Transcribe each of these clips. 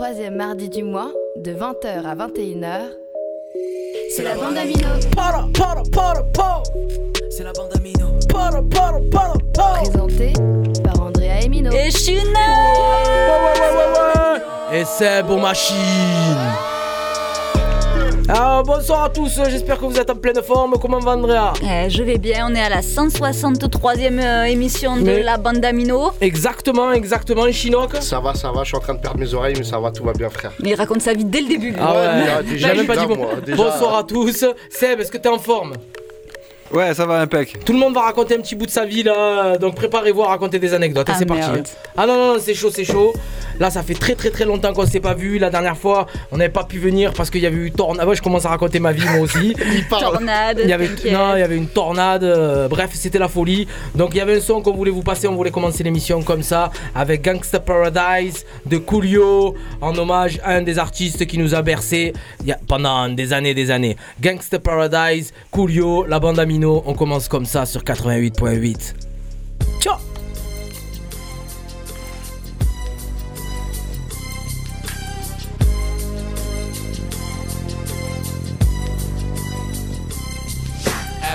troisième mardi du mois, de 20h à 21h, c'est la bande Amino. C'est la bande Amino. Présentée par Andrea Emino. Et China Et c'est bon machine. Alors bonsoir à tous, j'espère que vous êtes en pleine forme. Comment va Andrea Eh, Je vais bien, on est à la 163e euh, émission de Mais- la bande Amino. Exactement, exactement, Chinook. Ça va, ça va, je suis en train de perdre mes oreilles, mais ça va, tout va bien, frère. Mais il raconte sa vie dès le début. Ah ouais, déjà, déjà, j'ai même pas déjà, dit bon. moi, déjà. Bonsoir à tous. Seb, est-ce que t'es en forme Ouais, ça va impec. Tout le monde va raconter un petit bout de sa vie là, donc préparez-vous à raconter des anecdotes. et Ah, c'est parti. merde. Ah non, non, non, c'est chaud, c'est chaud. Là, ça fait très très très longtemps qu'on s'est pas vu. La dernière fois, on n'avait pas pu venir parce qu'il y avait eu tornade. Ah ouais, je commence à raconter ma vie moi aussi. Il parle. Tornade, Il y avait, non, il y avait une tornade. euh, bref, c'était la folie. Donc il y avait un son qu'on voulait vous passer. On voulait commencer l'émission comme ça avec Gangsta Paradise de Coolio en hommage à un des artistes qui nous a bercé il y a- pendant des années, des années. Gangsta Paradise, Coolio, la bande Amino. On commence comme ça sur 88.8. Ciao.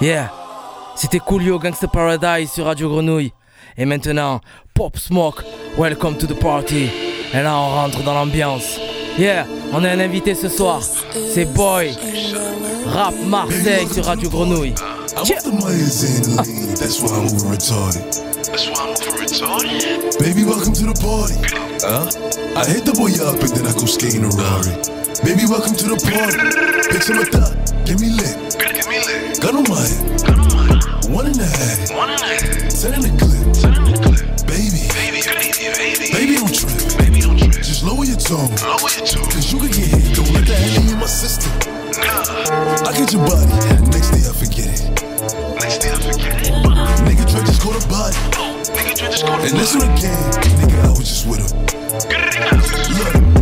Yeah, c'était Coolio Gangsta Paradise sur Radio Grenouille. Et maintenant, Pop Smoke, welcome to the party. Et là, on rentre dans l'ambiance. Yeah, on a un invité ce soir. C'est Boy. Rap Marseille sur Radio Grenouille. I want the Myers in the lean, that's why I'm over retarded. That's why I'm over retarded. Baby, welcome to the party. Huh? I hit the boy up and then I go skating a Rari. Baby, welcome to the party. Picture my thought, get me lit. Get me lit. Gun on my head, Gun on my head. one in the head. One and a half. Send in the clip. Send in the clip. Baby, Baby, baby, baby. baby, don't trip. Baby, don't trip. Just lower your tone. Lower your tone. Cause you could get hit. Don't let that hang in my system. Nah. I get your body. Next day I forget it. Next day I forget it. Nigga Dre just caught a body. Nigga, you just go to And this one again. Nigga, I was just with him. Get it out. Look, be on my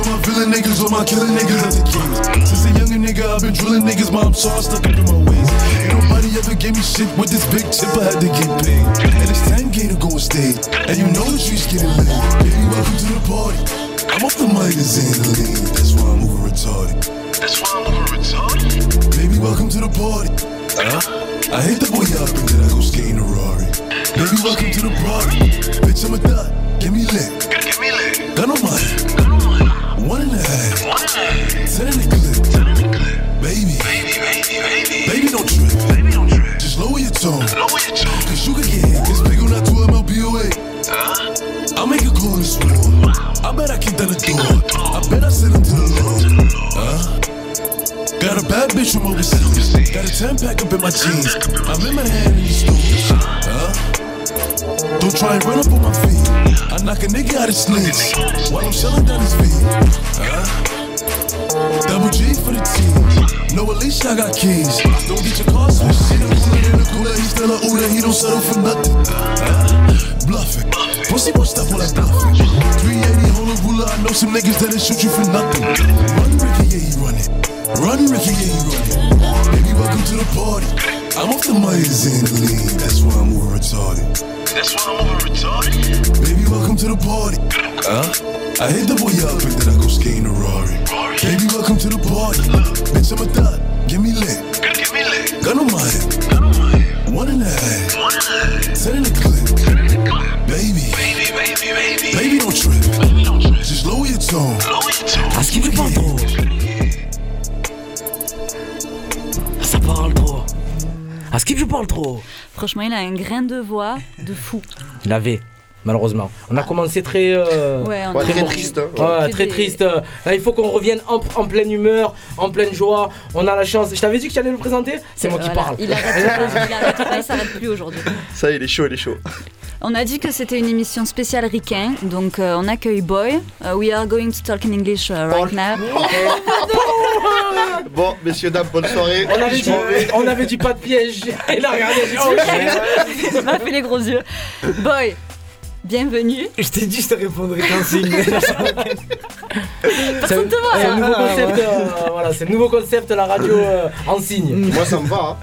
on my villain niggas, on my killing niggas as a kid. Since a younger nigga, I've been drilling niggas, mom, so I stuck up in my ways. Ain't nobody ever gave me shit with this big chip, I had to get paid. And it's 10K to go and stay. And you know the streets getting lit. Baby, welcome to the party. I'm off the Myers and the lean, that's why I'm over retarded. That's why I'm over retarded. Baby, welcome to the party. Huh? I hit the boy up and then I go skating a Rari. Baby, welcome to the party. Bitch, I'm a thot, get me lit. Get, get me lit. Gun on my head, Head. one the. One clip. Baby, Baby, baby, baby. baby, don't trip. Baby, don't trip. Just lower your tone. Lower your tone. Cause you can get hit. This big on that 2 MLBOA. Huh? I'll make a call this war. I bet I kick down the door. I bet I send him to the Lord. Huh? Got a bad bitch from overseas. Got a 10 pack up in my jeans. I'm in my hand in the stores. Huh? Don't try and run up on my feet. I knock a nigga out his while I'm shelling down his feet. Huh? Double G for the team. No, at least I got keys. Don't get your car switched. The cooler in the cooler. He's still a Uda. He don't settle for nothing. Huh? Bluffing. Pussy won't stop while I bluffing. 380 hold a ruler. I know some niggas that'll shoot you for nothing. Run, Ricky, yeah, he running. Run, Ricky, yeah, he running. Baby, welcome to the party. I'm off the Myers and the lean. That's why I'm more retarded. That's why I'm over retarded. Baby, welcome to the party. Huh? I hit the boy up and then I go skating a Rari. Baby, welcome to the party. Look, Bitch, I'm a thot. Get me lit. Get, get me lit. Gun on my head. Gun on my head. One in the head. One and a half. Send in the clip. Send in the clip. Baby, Baby, baby, baby. baby, don't trip. Baby, don't trip. Just lower your tone. Lower your tone. Ah, ce qui me Ah, ce qui me parle trop. Franchement, il a un grain de voix de fou. Il avait, malheureusement. On a commencé très. euh, Ouais, on Ouais, a- très bon. triste. hein. Ouais, très des- triste. Là, il faut qu'on revienne en, en pleine humeur, en pleine joie. On a la chance. Je t'avais dit que tu allais le présenter C'est moi qui parle. Il arrête pas, il arrête pas, il s'arrête plus aujourd'hui. Ça, il est chaud, il est chaud. On a dit que c'était une émission spéciale ricain, donc euh, on accueille Boy. Uh, we are going to talk in English uh, right now. Bon, messieurs, dames, bonne soirée. On avait, dit, m'en vais. on avait dit pas de piège. Il a regardé. il a dit, oh, m'a fait les gros yeux. Boy, bienvenue. Je t'ai dit, je te répondrai qu'un signe. C'est un, te voit, c'est un hein. nouveau concept. euh, voilà, c'est le nouveau concept la radio euh, en signe. Moi, ça me va.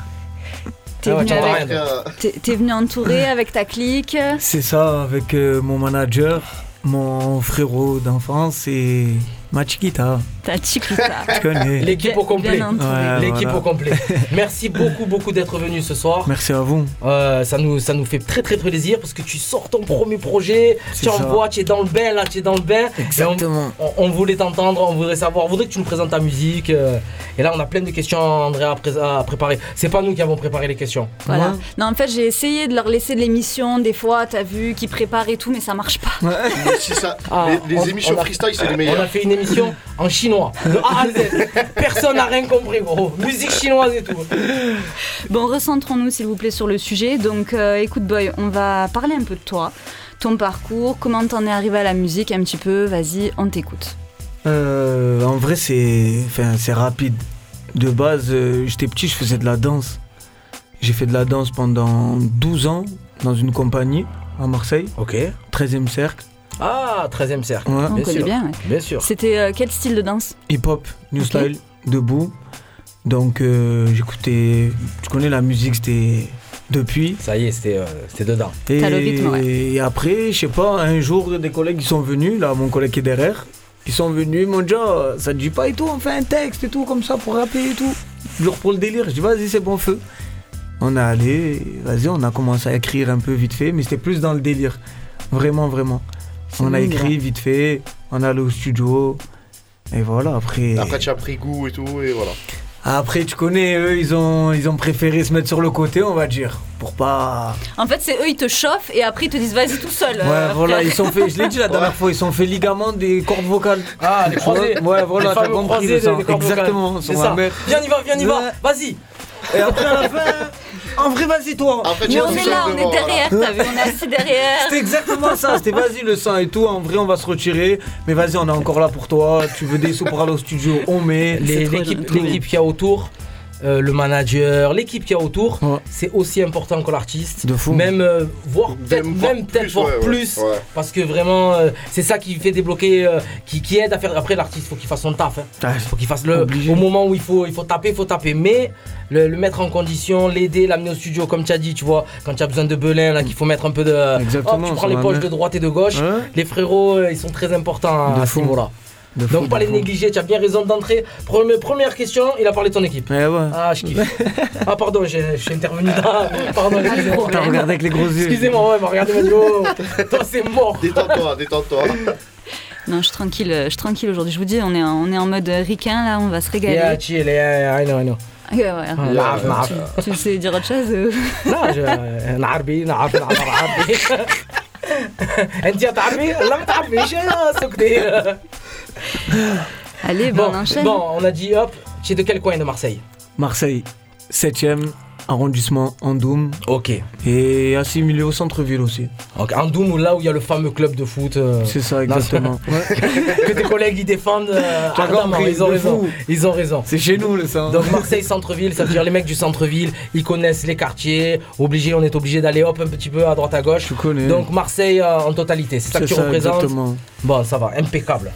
T'es Ah ouais, venu, avec- rien. Hein. T'es- t'es venu entouré avec ta clique. C'est ça, avec euh, mon manager, mon frérot d'enfance et ma chiquita. Ta chiquita. Tu connais. L'équipe au complet. Ouais. L'équipe voilà. au complet. Merci beaucoup, beaucoup d'être venu ce soir. Merci à vous. Euh, ça, nous, ça nous fait très très plaisir parce que tu sors ton premier projet, tu ça. envoies, tu es dans le bain là, tu es dans le bain. On- Exactement. On, on voulait t'entendre, on voudrait savoir, on voudrait que tu nous présentes ta musique. euh, et là, on a plein de questions, André, à, pré- à préparer. C'est pas nous qui avons préparé les questions. Voilà. Ouais. Non, en fait, j'ai essayé de leur laisser de l'émission, des fois, t'as vu, qu'ils préparent et tout, mais ça marche pas. si ça, Ah, les, les on- émissions on a- freestyle, c'est les On a meilleures. fait une émission en chinois, de A à Z. Personne n'a rien compris, gros. Musique chinoise et tout. Bon, recentrons-nous, s'il vous plaît, sur le sujet. Donc, euh, écoute, Boy, on va parler un peu de toi, ton parcours, comment t'en es arrivé à la musique un petit peu. Vas-y, on t'écoute. Euh, en vrai, c'est enfin, c'est rapide. De base, euh, j'étais petit, je faisais de la danse. J'ai fait de la danse pendant 12 ans dans une compagnie à Marseille, Ok. 13e cercle. Ah, 13 e cercle. Ouais. On Bien connaît sûr. bien. ouais. Bien sûr. C'était euh, quel style de danse? Hip-hop, New. Style, debout. Donc euh, j'écoutais, tu connais la musique, c'était depuis. Ça y est, c'était euh, c'était dedans. Et, T'as le rythme, ouais. et après, je sais pas, un jour, des collègues ils sont venus, là, mon collègue qui est derrière, ils sont venus, ils m'ont dit, Oh, ça te dit pas et tout, on fait un texte et tout, comme ça, pour rapper et tout. toujours pour le délire. Je dis vas-y, c'est bon feu. On est allé, vas-y, on a commencé à écrire un peu vite fait, mais c'était plus dans le délire. Vraiment, vraiment. On a écrit vite fait, on est allé au studio. Et voilà, après. Après, tu as pris goût et tout, et voilà. Après, tu connais, eux, ils ont, ils ont préféré se mettre sur le côté, on va dire. Pour pas. En fait, c'est eux, ils te chauffent et après, ils te disent vas-y tout seul. Ouais, euh, voilà, frère. ils sont fait, je l'ai dit la dernière fois, ils sont fait ligament des cordes vocales. Ah, les croisés. Ouais, voilà, Les t'as compris croisés le des- sens. des cordes Exactement, C'est ma ça. mère. Viens, on y va, viens, on y va. Ouais. Vas-y. Et après, à la fin, en vrai, vas-y, toi. Tu on est là, on est derrière, t'as vu, on est assis derrière. C'était exactement ça, c'était vas-y le sang et tout, en vrai on va se retirer, mais vas-y on est encore là pour toi, tu veux des sous pour aller au studio, on met. L'équipe qu'il y a autour, euh, le manager, l'équipe qu'il y a autour, Ouais. c'est aussi important que l'artiste. De fou. Même, euh, voire peut-être Même voire peut-être plus, voire ouais, plus. Ouais. Parce que vraiment, euh, c'est ça qui fait débloquer, euh, qui, qui aide à faire. Après, l'artiste, faut qu'il fasse son taf. hein. Ouais. faut qu'il fasse le. Obligé. Au moment où il faut, il faut taper, il faut taper. Mais le, le mettre en condition, l'aider, l'amener au studio, comme tu as dit, tu vois, quand tu as besoin de belin, là, qu'il faut mettre un peu de. Exactement, Hop, tu prends les poches de droite et de gauche. Ouais. Les frérots, euh, ils sont très importants De à ce fou. niveau-là. De Donc, pas les négliger, tu as bien raison d'entrer. Première, première, question, il a parlé de ton équipe. Eh ouais. Ah, je kiffe. ah, pardon, j'ai intervenu là. Ah, pardon, excusez-moi. T'as regardé avec les gros yeux. Excusez-moi, ouais, m'a regardé, m'a dit, oh, toi, c'est mort. Détends-toi, détends-toi. Non, je suis tranquille, je suis tranquille aujourd'hui. Je vous dis, on est, en, on est en mode ricain, là, on va se régaler. Yeah, chill, yeah, I know, I know. Ah, ouais, ouais. Ah, tu, tu sais dire autre chose Non, je. Euh, narbi, narbi, narbi. ج- نعربي نعرف نعرف نعربي انت تعرفي لا ما تعرفيش سكتي Allez, bon, bon, on enchaîne. bon on a dit hop tu es de quel coin de Marseille Marseille, 7ème arrondissement Andoum ok et assimilé au centre-ville aussi. Ok, Andoum, là où il y a le fameux club de foot euh, C'est ça exactement. Que tes collègues ils défendent euh, ardemment, ils ont raison fou. ils ont raison C'est chez nous le sang. donc Marseille centre-ville, ça veut dire les mecs du centre-ville, ils connaissent les quartiers, obligé, on est obligé d'aller hop un petit peu à droite à gauche. tu connais. Donc Marseille euh, en totalité, c'est ça que tu ça représentes. exactement. Bon, ça va, impeccable.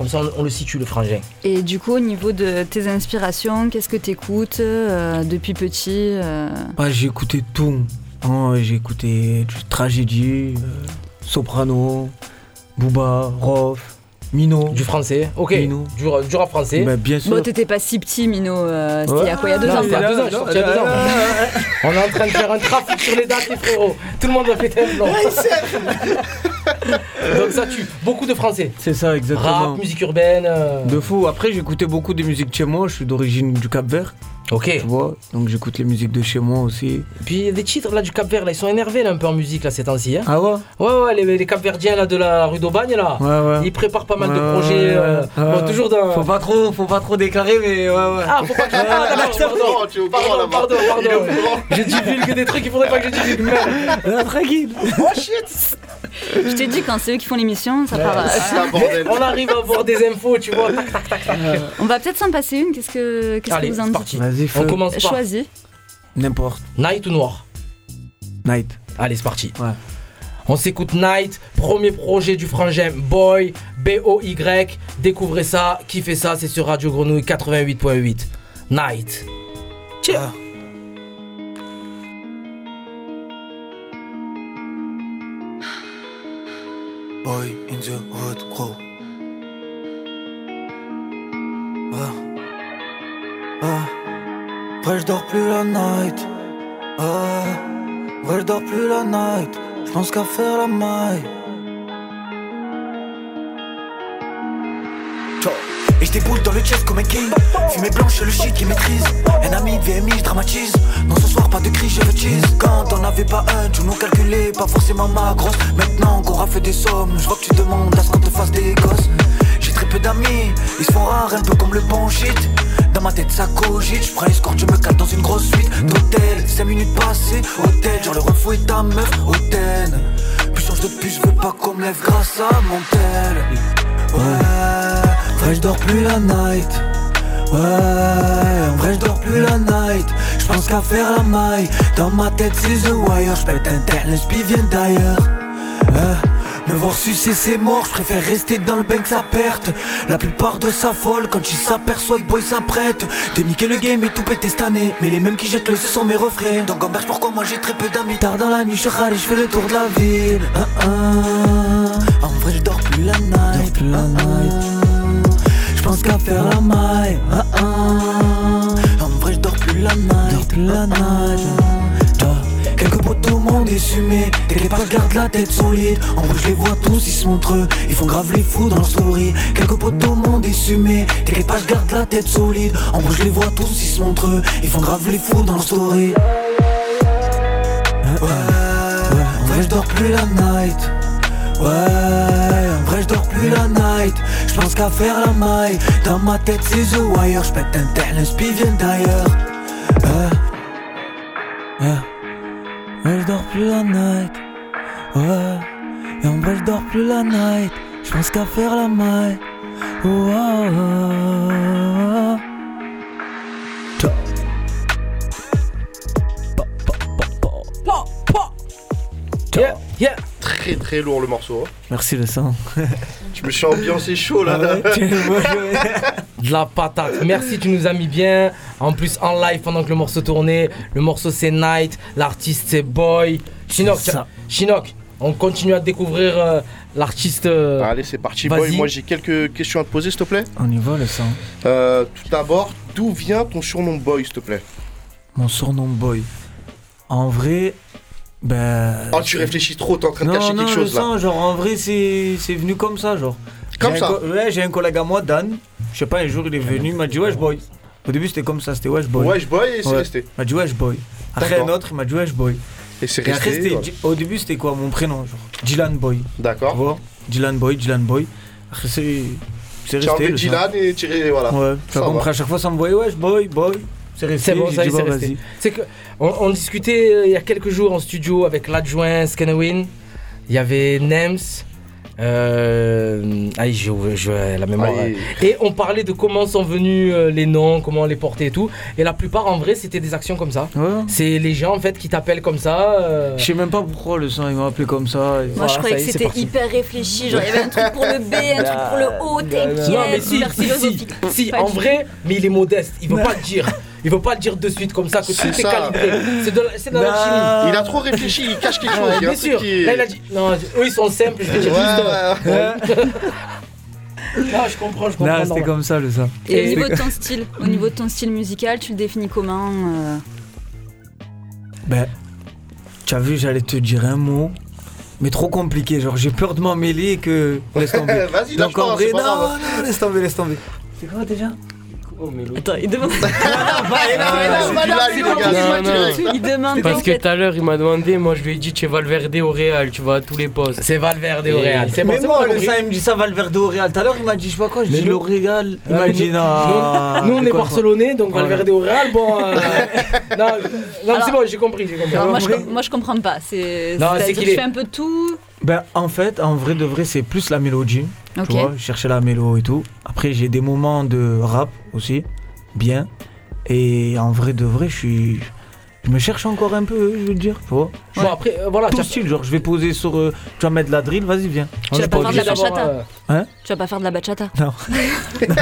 Comme ça, on, on le situe le frangin. Et du coup, au niveau de tes inspirations, qu'est-ce que t'écoutes euh, depuis petit euh, Ah, j'ai écouté tout. Oh, j'ai écouté du tragédie, euh, soprano, Booba, Rof, Mino. Du français, ok. Mino. Du, du rap français. Bah, bien sûr. Bon, t'étais pas si petit, Mino. euh, C'était il y a quoi Il y a deux Non, ans c'était il y a quoi. deux ans, je suis sorti il y a deux ans. On est en train de faire un trafic sur les dates, les frérots. Tout le monde va péter un blanc. Donc ça tue. Beaucoup de français. C'est ça exactement. Rap, musique urbaine. euh, De fou. Après, j'écoutais beaucoup des musiques de chez moi. Je suis d'origine du Cap Vert, Ok. tu vois. Donc j'écoute les musiques de chez moi aussi. Puis il y a des titres là du Cap Vert, là, ils sont énervés là un peu en musique là ces temps-ci. Hein. Ah ouais? Ouais, ouais, les, les Cap Verdiens là de la rue d'Aubagne là. Ouais, ouais. Ils préparent pas mal de projets. ouais, euh, ouais. bon, Ouais. toujours dans. Faut pas trop, faut pas trop déclarer, mais ouais, ouais. Ah, faut pas que je ah, d'accord, Oh, tu pardon, pardon, pardon, pardon. Je divulgue des trucs, il faudrait pas que je divulgue. Ah, tranquille. Oh shit Je t'ai dit, quand c'est eux qui font l'émission, ça part. euh. On arrive à avoir des infos, tu vois. Tac, tac, tac, tac. On va peut-être s'en passer une. Qu'est-ce que, qu'est-ce que Allez, vous en c'est dites On commence par Choisis. N'importe. Night ou Noir? Night. Allez, c'est parti. Ouais. On s'écoute Night, premier projet du frangin Boy, B-O-Y. Découvrez ça, kiffez ça, c'est sur Radio Grenouille 88.8. Night. Tiens. Boy in the hood, gros. Vrai, je dors plus la night. Ah. Vrai, je dors plus la night. Je pense qu'à faire la maille. Et je déboule dans le chest comme un king Fumée blanche, le shit qui maîtrise Un ami de VMI, je dramatise Non ce soir pas de cri, je veux cheese Quand on avait pas un, tu nous calculais Pas forcément ma grosse Maintenant qu'on fait des sommes Je vois que tu demandes à ce qu'on te fasse des gosses très peu d'amis, ils se font rares Un peu comme le bon shit Dans ma tête ça cogite Je prends escorte, je me cale dans une grosse suite D'hôtel, 5 minutes passées Hôtel, genre le refou et ta meuf Hôtel Plus change de plus, je veux pas qu'on me lève grâce à mon tel Ouais, vrai je dors plus la night. Ouais, en vrai je dors plus la night. Je pense qu'à faire la maille. Dans ma tête c'est The Wire. Je pète un terre, vient d'ailleurs. Me voir sucer c'est mort. Je préfère rester dans le bain que sa perte. La plupart de sa folle quand il s'aperçoit que boy s'apprête. De niquer le game et tout péter cette année. Mais les mêmes qui jettent le ce sont mes refrains. Donc gamberge pourquoi moi j'ai très peu d'amis. Tard dans la nuit je râle et je fais le tour de la ville. Ah, ah. En vrai je dors plus la night. Ah. Je pense qu'à faire la maille. Ah. En plus la night, dors plus la night. Ah, Quelques poteaux m'ont désumé, t'inquiète pas, garde la tête solide. En vrai, je les vois tous, ils se montrent eux, ils font grave les fous dans leur story. Quelques poteaux m'ont désumé, t'inquiète pas, garde la tête solide. En vrai, je les vois tous, ils se montrent eux, ils font grave les fous dans leur story. Ouais, en vrai, je dors plus la night. Ouais, en vrai, je dors plus la night. Je pense qu'à faire la maille. Dans ma tête, c'est The Wire. Je pète un tel, un vient d'ailleurs. Plus la night. Ouais, et en vrai, je dors plus la night. Je pense qu'à faire la maille. Yeah, yeah. Très très lourd le morceau. hein. Merci le sang. Je me suis ambiancé chaud là. De la patate. Merci, tu nous as mis bien. En plus, en live pendant que le morceau tournait. Le morceau c'est Night, l'artiste c'est Boy. Chinook. Chinook, on continue à découvrir euh, l'artiste. euh, Allez, c'est parti, boy. Moi, j'ai quelques questions à te poser, s'il te plaît. On y va le sang. Euh, tout d'abord, d'où vient ton surnom boy, s'il te plaît? Mon surnom boy. En vrai, ben. Oh, tu réfléchis trop, t'es en train de non, cacher non, quelque le chose là. sang, genre en vrai c'est c'est venu comme ça genre. Comme ça Ouais, j'ai un collègue à moi, Dan. Je sais pas, un jour il est venu, il m'a dit wesh boy. Au début c'était comme ça, c'était wesh boy. Wesh boy et c'est Ouais. resté. Il m'a dit wesh boy. Après un autre, il m'a dit wesh boy. Et c'est Et après resté. c'était voilà. Au début c'était quoi mon prénom genre Dylan boy. Tu D'accord. vois Dylan boy, Dylan boy. Après c'est c'est Tu as resté. le. Dylan et tiré. Voilà. Ouais, tu Ça as va. compris à chaque fois ça me voyait wesh boy, boy. C'est resté. C'est bon, ça y dit, est, c'est resté. C'est que on, on discutait euh, il y a quelques jours en studio avec l'adjoint Scanawin. Il y avait Nems. Euh, aïe, j'ai j'ai la mémoire. Aïe. Et on parlait de comment sont venus euh, les noms, comment on les portait et tout. Et la plupart, en vrai, c'était des actions comme ça. Ouais. C'est les gens en fait qui t'appellent comme ça. euh, Je sais même pas pourquoi le sang il m'a appelé comme ça. Moi, Voilà, je croyais que c'était hyper réfléchi. Genre, il y avait un truc pour le B, un truc pour le O, t'inquiète, Non mais si, si, si, philosophique. si, en vrai, mais il est modeste, il veut pas le dire. Il veut pas le dire de suite comme ça que tout C'est est ça. calibré. C'est de, la- c'est de la chimie. Il a trop réfléchi, il cache quelque chose. Ouais, il y a bien sûr. Là il a dit non, eux ils sont simples, je vais dire juste. ouais. Non, je comprends, je comprends. Non, c'était comme ça le sang. Et au niveau de ton style, au niveau de ton style musical, tu le définis comment euh, Ben, tu as vu, j'allais te dire un mot, mais trop compliqué. Genre, j'ai peur de m'en mêler et que. Laisse tomber. Vas-y, Donc, en vrai, non, non, laisse tomber, laisse tomber. C'est quoi déjà? Attends, il demande. Ah. Il demande. Parce que tout à l'heure, il m'a demandé, moi je lui ai dit, tu es Valverde au Real, tu vas à tous les postes. C'est Valverde au Real. C'est bon, Mais moi, le sang, il me dit ça, Valverde au Real. Tout à l'heure, il m'a dit, je sais pas quoi, je dis nous- l'Oréal. Il Ouais, m'a dit, nous- non. Nous on est Barcelonais, donc Ouais. Valverde au Real, bon. euh, non, c'est bon, j'ai compris, j'ai compris. Moi, je, comprends pas. C'est. Non, c'est-à-dire c'est qu'il que est- Je fais un peu tout. Ben, en fait, en vrai de vrai, c'est plus la mélodie. Ok. Tu vois, je cherchais la mélo et tout. Après, j'ai des moments de rap aussi, bien. Et en vrai de vrai, je suis. Je me cherche encore un peu, je veux dire, tu vois. Bon, après, euh, voilà, Tout tu style, genre, je vais poser sur. euh, tu vas mettre de la drill, vas-y, viens. on vas pas pas faire de la bachata. euh, Tu vas pas faire de la bachata. Non.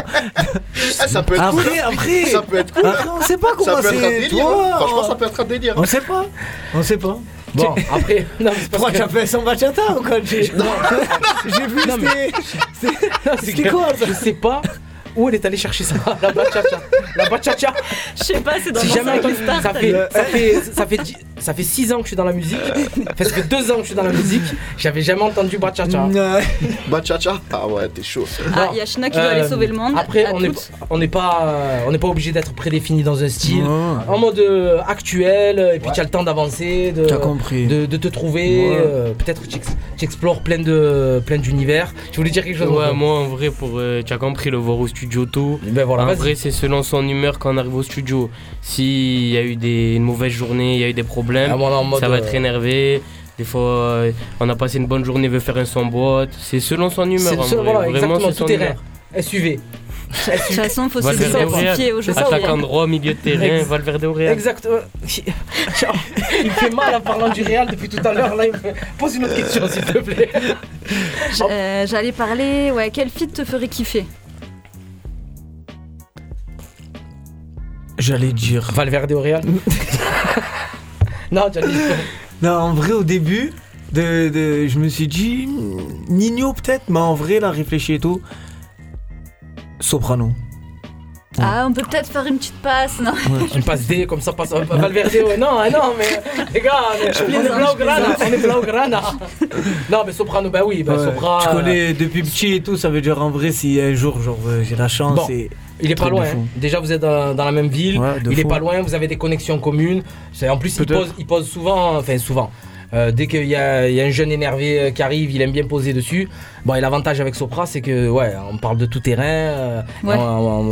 Ah, ça peut être cool. Après, après. Ça peut être cool. Après, on sait pas comment Ça peut être un c'est. tu hein. Franchement, ça peut être un délire. On sait pas. On sait pas. Bon, après, non, mais Pourquoi que- tu as fait son bachata ou quoi J'ai j'ai vu, Non, mais- c'était. Quoi, ça Je sais pas où elle est allée chercher ça, la bachata. La bachata. Je sais pas, c'est dans Si mon jamais ça fait, ça fait, ça fait, dix- ça fait 6 ans que je suis dans la musique. Parce que 2 ans que je suis dans la musique, j'avais jamais entendu bachata. Ouais. Bachata Ah ouais, t'es chaud. Ah, il y a Shina qui doit aller Euh, sauver le monde. Après, on n'est on pas, euh, on n'est pas obligé d'être prédéfini dans un style. Ouais. En mode euh, actuel, et puis tu as le temps d'avancer, de, T'as compris. de, de te trouver. Ouais. euh, Peut-être que tu ex- tu explores plein de, plein d'univers. Tu voulais dire quelque chose Ouais, moi en vrai, pour, euh, tu as compris, le voir au studio tôt. Ben voilà, en vrai, c'est selon son humeur quand on arrive au studio. S'il y a eu des, une mauvaise journée, il y a eu des problèmes, Ah, bon, en mode, ça va euh, être énervé. Des fois, euh, on a passé une bonne journée, veut faire un son boîte. C'est selon son humeur. C'est en ce- vrai. voilà, Vraiment, exactement, c'est son tout humeur. SUV. De toute façon, il faut se diversifier aujourd'hui. Attaquant droit, milieu de terrain, Valverde au Real. Exact. euh, Tiens, il me fait mal en parlant du Real depuis tout à l'heure. Là, il me fait- pose une autre question, s'il te plaît. Euh, J'allais parler, ouais, quel feat te ferait kiffer? J'allais dire. Valverde au Real Non, dire. Non, en vrai, au début, de, de- je me suis dit. Nino, peut-être, mais en vrai, là, réfléchi et tout. Soprano. Ah, on peut peut-être faire une petite passe, non Une passe D, comme ça, passe. Valverde, ouais. Non, hein, non, mais les gars, on est, on est Blaugrana, on est Blaugrana. Non, mais Soprano, bah oui, bah Ouais, Sopra. Je euh, connais depuis petit et tout, ça veut dire en vrai, si un jour genre, euh, j'ai la chance. Bon. et- Il est pas loin. hein. Déjà, vous êtes dans, dans la même ville. Ouais, il est pas loin. Vous avez des connexions communes. En plus, il pose, il pose souvent. Enfin, souvent. Euh, dès qu'il y, y a un jeune énervé euh, qui arrive, il aime bien poser dessus. Bon, et l'avantage avec Sopra, c'est que ouais, on parle de tout terrain, euh, Ouais. on,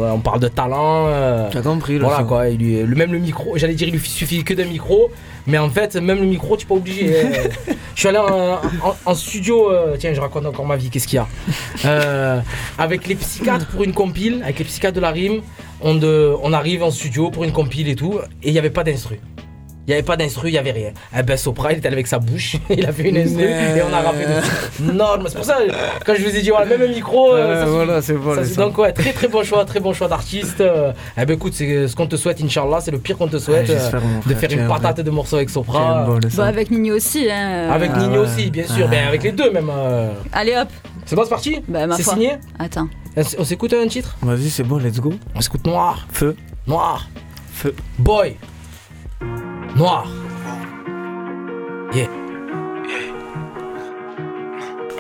on- on parle de talent. euh, T'as compris, là, voilà ça. quoi. Il lui- le même le micro, j'allais dire, il lui suffit que d'un micro, mais en fait, même le micro, tu n'es pas obligé. euh. je suis allé en, en- en studio. euh, tiens, je raconte encore ma vie. Qu'est-ce qu'il y a Euh, Avec les psychiatres pour une compile, avec les psychiatres de la rime, on, de- on arrive en studio pour une compile et tout, et il n'y avait pas d'instru. Il n'y avait pas d'instru, il n'y avait rien. Eh ben Sopra, il était allé avec sa bouche, il a fait une instru et on a rappé dessus. Non, mais c'est pour ça, quand je vous ai dit, voilà, même le micro, euh, ça voilà, c'est bon. Ça, donc ouais, très très bon choix, très bon choix d'artiste. Euh, eh ben écoute, c'est ce qu'on te souhaite, Inch'Allah, c'est le pire qu'on te souhaite. Ah, euh, de faire une patate de morceaux avec Sopra. bon. Bah, avec Nino aussi, hein. Avec Ah Nino ouais. aussi, bien sûr. Ah. Ben, avec les deux même. euh. Allez hop C'est bon, c'est parti Bah, ma C'est signé Attends. On s'écoute un titre Vas-y, c'est bon, let's go. On s'écoute Noir. Feu. Noir. Feu. Boy. Noir. Yeah.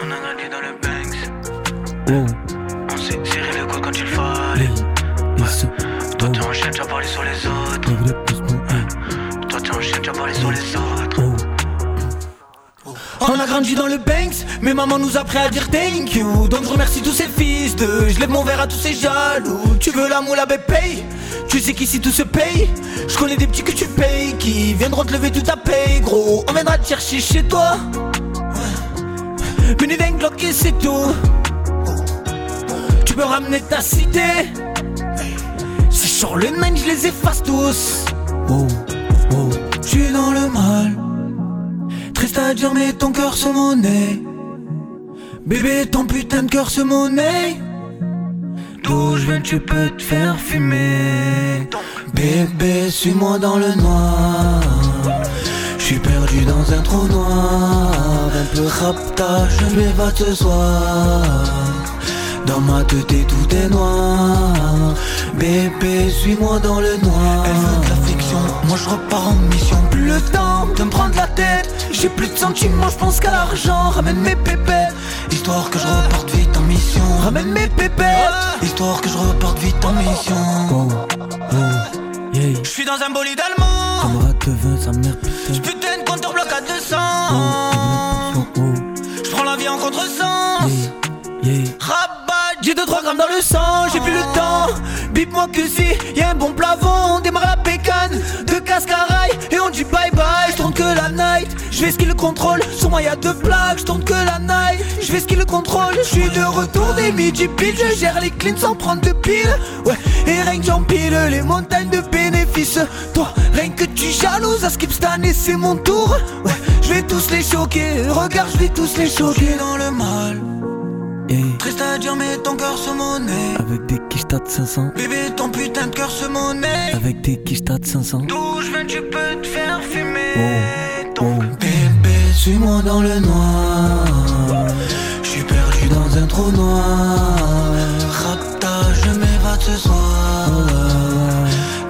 On a grandi dans le Banks. On s'est serré le coude quand il fallait. Toi t'es en chaîne, tu as parlé sur les autres. Toi t'es en chaîne, tu as parlé sur les autres. On a grandi dans le Banks, mais maman nous a appris à dire thank you. Donc je remercie tous ces fils de. Je lève mon verre à tous ces jaloux. Tu veux la moule, ben paye. Tu sais qu'ici tout se paye. Je connais des petits que tu payes qui viendront te lever tout ta paye, gros. On viendra te chercher chez toi. Mais d'un Glock et c'est tout. Tu peux ramener ta cité. Si je sors le nine, je les efface tous. Oh. Oh. Je dans le mal. Triste à dire, mais ton cœur se monnaie. Bébé, ton putain de cœur se monnaie. D'où je viens, tu peux te faire fumer. Bébé, suis-moi dans le noir. Je suis perdu dans un trou noir. Un peu rapta, je vais pas ce soir. Dans ma tête tout est noir Bébé suis-moi dans le noir Elle veut de l'affection, moi je repars en mission Plus le temps de me prendre la tête J'ai plus de sentiments, je pense qu'à l'argent Ramène mes pépettes Histoire que je reparte vite en mission Ramène mes pépettes Histoire que je reparte vite en mission Oh. Oh. Yeah. Je suis dans un bolide allemand Camarade de vin, sa mère putain. Putain de compteur bloc à 200 Oh. Oh. Je prends la vie en contresens Yeah. Yeah. Rabat, j'ai 2-3 grammes dans le sang, j'ai plus le temps. Bip-moi que si, y'a un bon plafond, on démarre la pécane de cascaraille dit bye bye. Je que la night, je vais skill le contrôle. Sur moi y'a deux plaques, je que la night, je vais skill le contrôle. Je suis de retour des midi pile, je gère les cleans sans prendre de pile. Ouais, et rien que j'empile les montagnes de bénéfices. Toi, rien que tu jalouses à skip cette année, c'est mon tour. Ouais, je vais tous les choquer, regarde, je vais tous les choquer dans le mal. Triste à dire mais ton cœur se monnaie Avec des quichetas de 500. Bébé ton putain de cœur se monnaie. Avec des quichetas de 500. D'où je viens tu peux te faire fumer. Oh. Oh. bébé suis-moi dans le noir. Je suis perdu dans un trou noir. Rapta je m'évade ce soir.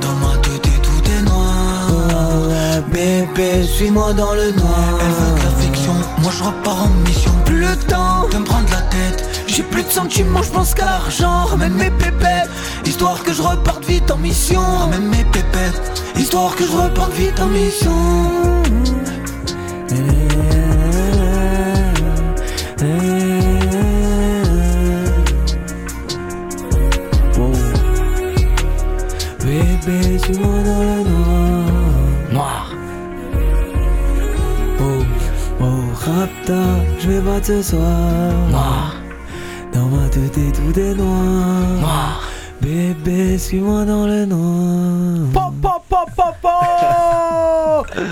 Dans ma tête tout est noir. Bébé suis-moi dans le noir. Elle veut de l'affection, moi je repars en mission. Plus le temps de me prendre la tête J'ai plus de sentiments, je pense qu'à l'argent Ramène mes pépettes Histoire que je reparte vite en mission Ramène mes pépettes Histoire que je reparte vite en mission Oh. Bébé, suis-moi dans le noir. Noir. Oh, oh, Rapta, je vais battre ce soir. Noir. Dans ma tête et tout est noir. Noir. Bébé, suis-moi dans le noir.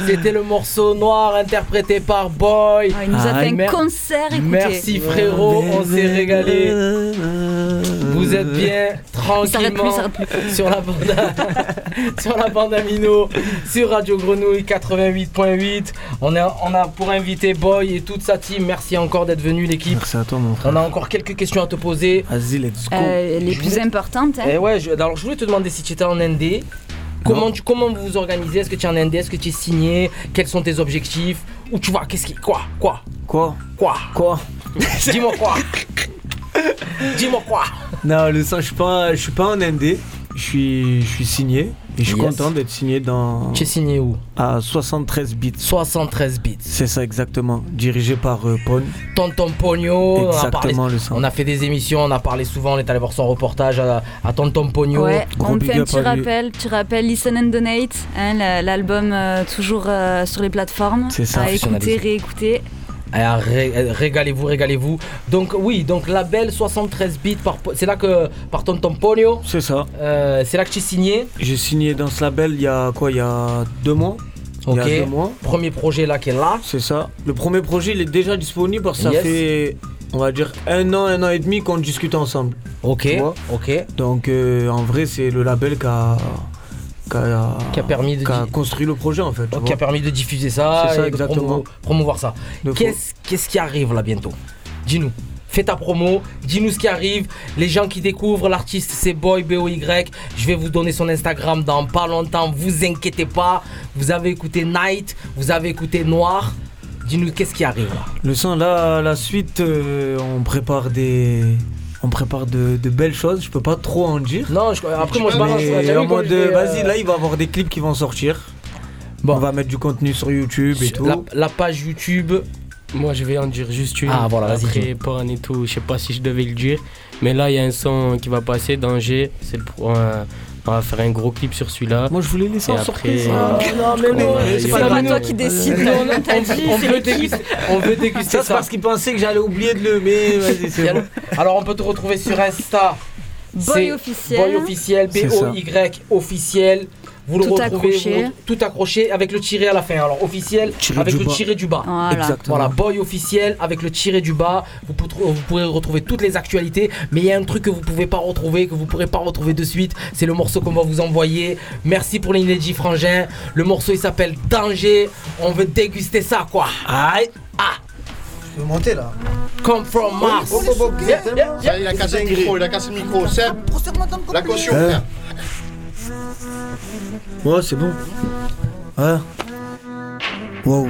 C'était le morceau noir interprété par Boy. Ah, il nous a Ah, fait un mer- concert, écoutez. Merci frérot, on s'est régalé. Vous êtes bien plus, tranquillement plus. sur la bande sur la bande Amino, sur Radio Grenouille 88.8. On a, on a pour inviter Boy et toute sa team. Merci encore d'être venu l'équipe. Merci à toi, mon frère. On a encore quelques questions à te poser. Vas-y, let's go. Euh, les Je plus voulais- importantes. hein. Et ouais, je, alors je voulais te demander si tu étais en ND. Comment, tu, comment vous vous organisez? Est-ce que tu es en ND Est-ce que tu es signé? Quels sont tes objectifs? Où tu vas Qu'est-ce qui Quoi Quoi? Quoi? Quoi? Quoi? Dis-moi quoi. Dis-moi quoi. Non, le sang, je suis pas, je suis pas en ND. Je suis, je suis signé. Et je suis Yes. content d'être signé dans. Tu es signé où? À 73 bits. 73 bits. C'est ça exactement. Dirigé par euh, Pone. Tonton Pogno, on a, parlé- Exactement le sang. on a fait des émissions, on a parlé souvent, on est allé voir son reportage à, à Tonton Pogno. Ouais, gros on fait un petit rappel, petit rappel, Listen and Donate, hein, la- l'album euh, toujours euh, sur les plateformes. C'est ça, À écouter, réécouter. Ah, ré- régalez-vous, régalez-vous. Donc oui, donc label 73 bits c'est là que par Tonton Pogno, C'est ça. euh, c'est là que tu es signé. J'ai signé dans ce label il y a quoi Il y a deux mois? Ok. Il y a deux mois. Premier projet là qui est là. C'est ça. Le premier projet, il est déjà disponible parce que ça Yes. fait, on va dire, un an, un an et demi qu'on discute ensemble. Ok. Ok. Donc, euh, en vrai, c'est le label qui a, qui a, permis de a construit le projet, en fait. qui a permis de diffuser ça, C'est ça, et de promouvoir ça. Qu'est-ce qui arrive là bientôt? Dis-nous. Fais ta promo, dis-nous ce qui arrive. Les gens qui découvrent l'artiste, c'est Boy BOY. Je vais vous donner son Instagram dans pas longtemps. Vous inquiétez pas. Vous avez écouté Night, vous avez écouté Noir. Dis-nous qu'est-ce qui arrive là? Le sang, là, la suite, euh, on prépare des. On prépare de, de belles choses, je peux pas trop en dire. Non, je- après moi je balance. Mais en mode, vais, euh, vas-y, là, il va y avoir des clips qui vont sortir. Bon. On va mettre du contenu sur YouTube et tout. la, la page YouTube. Moi, je vais en dire juste une. Ah, voilà, vas-y, Après. Porn et tout, je sais pas si je devais le dire. Mais là, il y a un son qui va passer, Danger. C'est le pro- un- on va faire un gros clip sur celui-là. Moi, je voulais laisser en après, surprise. euh, non, mais non, c'est pas toi qui décide, Non, non, t'as dit, on, veut déguster, on veut déguster Ça, parce qu'il pensait que j'allais oublier de le. Mais vas-y, c'est bon. Alors on peut te retrouver sur Insta. Boy officiel. Boy officiel. B-O-Y officiel. Vous le Tout retrouvez accroché. vous- tout accroché avec le tiré à la fin. Alors officiel Tiré avec le bas. tiré du bas. Voilà. Exactement. Voilà, boy officiel avec le tiré du bas. Vous, pou- vous pourrez retrouver toutes les actualités. Mais il y a un truc que vous pouvez pas retrouver, que vous pourrez pas retrouver de suite. C'est le morceau qu'on va vous envoyer. Merci pour l'inédit frangin. Le morceau il s'appelle Danger. On veut déguster ça quoi. Aïe. Je peux monter là. Come from Mars. Oh, oh, oh, oh, Yeah, yeah, yeah. Ça, Il a cassé le micro, il a cassé le micro. Seb, la caution, Hein. Ouais, c'est bon. Ouais. Wow.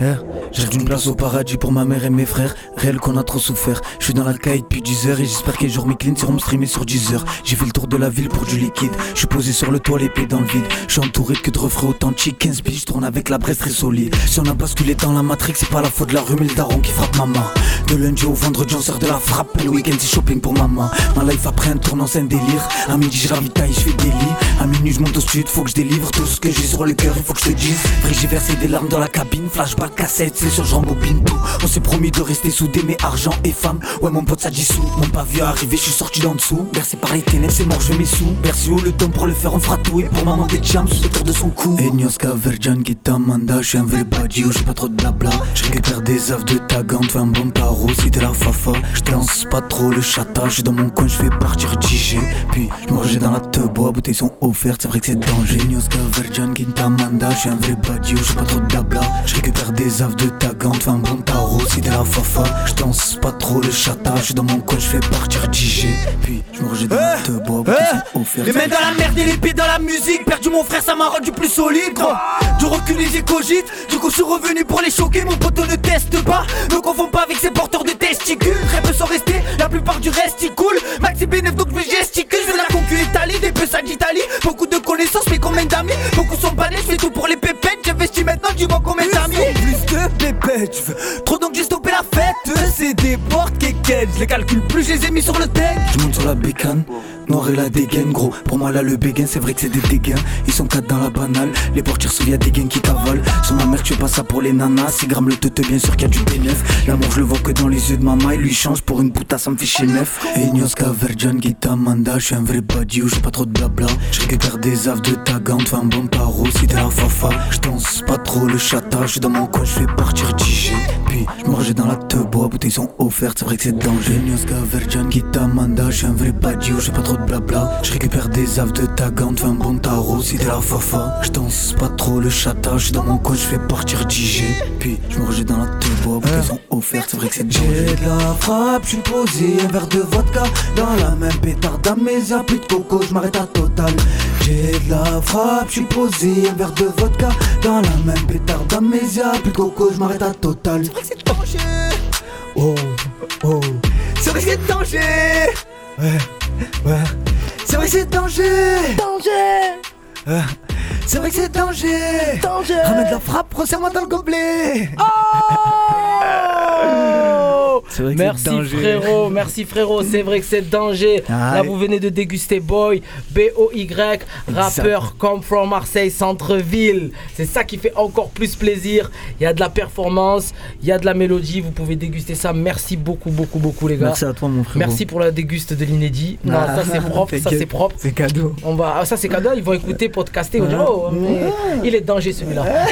Eh, J'ai d'une place au paradis pour ma mère et mes frères. Réel qu'on a trop souffert. Je suis dans la caille depuis 10 heures et j'espère qu'un jour mes cleans seront streamés sur 10 heures. J'ai fait le tour de la ville pour du liquide. Je suis posé sur le toit, les pieds dans le vide. Je suis entouré que de refrains authentiques. 15 piges, je tourne avec la Brest très solide. Si on a basculé dans la matrix, c'est pas la faute de la rue, mais le daron qui frappe maman. De lundi au vendredi, on sort de la frappe. Le week-end, c'est shopping pour maman. Ma life après un tournant, c'est un délire. À midi, je ravitaille, je fais des lits. À minuit, je monte au sud, faut que je délivre tout ce que j'ai sur le cœur. Il faut que je te dise. Vrai, j'ai versé des larmes dans la cabine. Flashback, cassette, c'est sur je rembobine tout. On s'est promis de rester soudés, mais argent et femme. Ouais, mon pote, ça dissout. Mon pas vu arriver, je suis sorti d'en dessous. Bercé par les ténèbres, c'est mort, je fais mes sous. Merci où le temps pour le faire, on fera tout. Et pour maman, des jams autour de son cou. Enyoska, Verjan, Gita, Manda, je suis un vrai badi, j'ai pas trop de blabla. Je récupère des affs de ta gante, fais un bon paro, si t'es la fafa. Je danse pas trop le chata, je suis dans mon coin, je fais partir DJ. Puis rejette dans la teub, bois, bouteilles sont offertes, c'est vrai que c'est danger. Enyoska, Verjan, Manda, je suis un vrai badi, j'ai pas trop de blabla. Je récupère des affs de ta gante, fais un bon tarot, si t'es la fafa. Je danse pas trop le chata, je suis dans mon coin, je fais partir DJ. Puis je me rejette dans la teub, bois, bouteilles sont offertes. Les mains dans la merde et les pieds dans la musique. Perdu mon frère ça m'a rendu plus solide gros. Du recul et j'ai cogite Du coup je suis revenu pour les choquer. Mon poteau ne teste pas. Ne confonds pas avec ces porteurs de testicules. Très peu sont restés. La plupart du reste il coule Maxi bénéf donc je me gesticule. Je veux la concu étalée Des peu d'Italie. Beaucoup de connaissances mais combien d'amis? Beaucoup sont banés Je fais tout pour les pépettes. J'investis maintenant tu vois combien d'amis Plus de pépettes je veux Trop donc j'ai stoppé la fête. C'est des portes quéquettes Je les calcule plus je les ai mis sur le deck. Je monte sur la bécane, noir et la dégaine. Gros Pour moi là le béguin c'est vrai que c'est des dégâts Ils sont quatre dans la banale, les portières sous y'a des gains qui cavalent Sur ma mère tu pas ça pour les nanas. 6 grammes le teute bien sûr qu'il y a du bénéf. L'amour je le vois que dans les yeux de maman Il lui change pour une puta ça me fait chez neuf Enyoska, Verjan, Gita, Manda Je suis un vrai badiou, j'ai pas trop de blabla. Je récupère des affs de ta gante, fais un bon paro si t'es la fafa. Je danse pas trop le chata, je suis dans mon coin, je fais partir DJ Puis je rejette dans la teub, bois, bouteilles sont offertes, c'est vrai que c'est danger Enyoska, Verjan, Gita, Manda Je suis un vrai badiou, j'ai pas trop de blabla. Je récupère des aves de ta gante, fais un bon tarot si t'es la fafa. Je danse pas trop le chata, je dans mon coin, je fais partir DJ. Puis je rejette dans la tebo, parce qu'elles sont offertes, c'est vrai que c'est J'ai de la frappe, je suis posé, un verre de vodka dans la même pétard d'amnésia, plus de coco, je m'arrête à total. J'ai de la frappe, je suis posé, un verre de vodka dans la même pétard d'amnésia, plus de coco, je m'arrête à total. C'est vrai que c'est danger. Oh, oh, c'est vrai que c'est danger. Ouais, ouais, c'est vrai que c'est danger. Danger. Ouais. C'est vrai que c'est danger Danger Ramène de la frappe, resserre-moi dans le gobelet Oh vrai que Merci danger. frérot, merci frérot, c'est vrai que c'est danger. Ah, Là ouais. vous venez de déguster Boy, B-O-Y, rappeur come from Marseille, centre-ville. C'est ça qui fait encore plus plaisir. Il y a de la performance, il y a de la mélodie, vous pouvez déguster ça. Merci beaucoup, beaucoup, beaucoup les gars. Merci à toi mon frère. Merci pour la déguste de l'inédit. Non, Ah, ça c'est propre, ça c'est propre. C'est cadeau. On va, ah, ça c'est cadeau, ils vont écouter, podcaster, ils vont dire, oh, mais il est danger celui-là.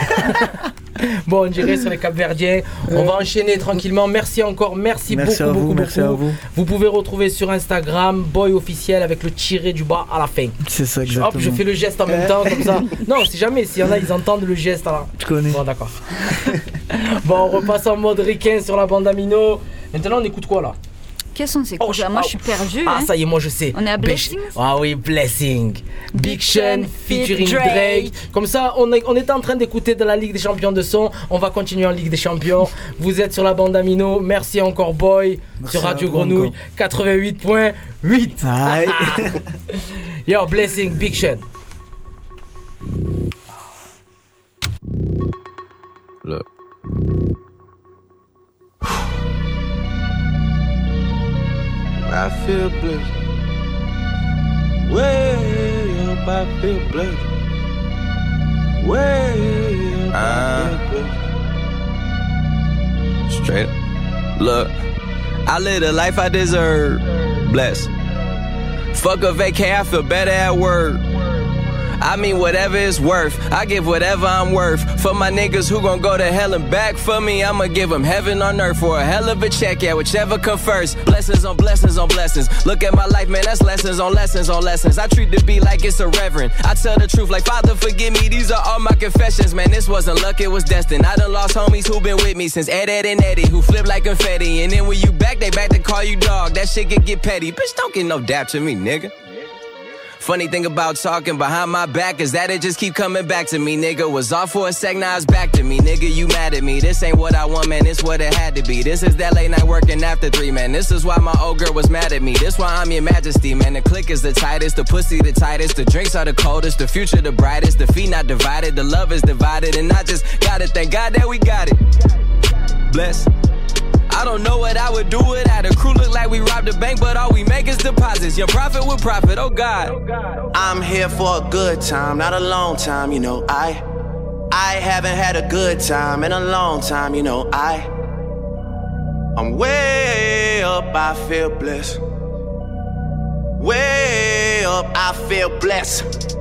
bon, on dirait sur les Capverdiens. On va enchaîner tranquillement. Merci encore, merci, Merci beaucoup, à vous, beaucoup, merci beaucoup. à vous. Vous pouvez retrouver sur Instagram Boy officiel avec le tiré du bas à la fin. C'est ça Hop, exactement. je fais le geste en même temps comme ça. Non, si jamais, s'il y en a, ils entendent le geste. Alors. Tu connais. Bon, d'accord. bon, on repasse en mode ricain sur la bande Amino. Maintenant, on écoute quoi là? Quels sont ces Oh, Moi, oh. je suis perdue. Ah, hein. ça y est, moi je sais. On est à Blessings Ah oui, Blessing. Big Sean featuring Drake. Drake. Comme ça, on, est, on était en train d'écouter de la Ligue des Champions de son. On va continuer en Ligue des Champions. Vous êtes sur la bande Amino. Merci encore, boy. Merci sur Radio Grenouille 88.8. Aïe. Yo, Blessing, Big Sean. Look. I feel blessed. Way up, I feel blessed. Way up, I ah. feel blessed. Straight up. Look, I live the life I deserve. Bless. Fuck a vacay, I feel better at work. I mean, whatever it's worth. I give whatever I'm worth. For my niggas who gon' go to hell and back for me, I'ma give them heaven on earth for a hell of a check. Yeah, whichever come first. Blessings on blessings on blessings. Look at my life, man, that's lessons on lessons on lessons. I treat the beat like it's a reverend. I tell the truth, like, Father, forgive me. These are all my confessions, man. This wasn't luck, it was destined. I done lost homies who been with me since Ed, Ed, and Eddie, who flip like confetti. And then when you back, they back to call you dog. That shit can get petty. Bitch, don't get no dap to me, nigga. Funny thing about talking behind my back is that it just keep coming back to me, nigga. Was off for a sec, now it's back to me, nigga. You mad at me? This ain't what I want, man. This what it had to be. This is that late night working after three, man. This is why my old girl was mad at me. This why I'm your majesty, man. The click is the tightest, the pussy the tightest, the drinks are the coldest, the future the brightest, the feet not divided, the love is divided, and I just gotta thank God that we got it. Bless. I don't know what I would do without a crew. Look like we robbed a bank, but all we make is deposits. Your profit with profit, oh God. I'm here for a good time, not a long time, you know. I I haven't had a good time in a long time, you know. I I'm way up, I feel blessed. Way up, I feel blessed.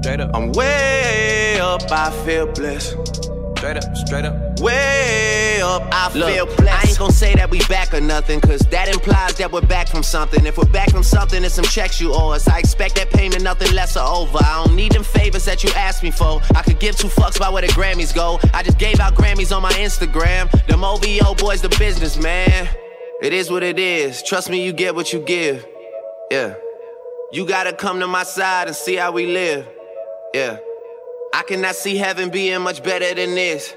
Straight up. I'm way up, I feel blessed. Straight up, straight up. Way up, I feel blessed. I ain't gonna say that we back or nothing, cause that implies that we're back from something. If we're back from something, it's some checks you owe us. I expect that payment, nothing less or over. I don't need them favors that you asked me for. I could give two fucks about where the Grammys go. I just gave out Grammys on my Instagram. Them OVO boys, the business, man. It is what it is. Trust me, you get what you give. Yeah. You gotta come to my side and see how we live. Yeah. I cannot see heaven being much better than this.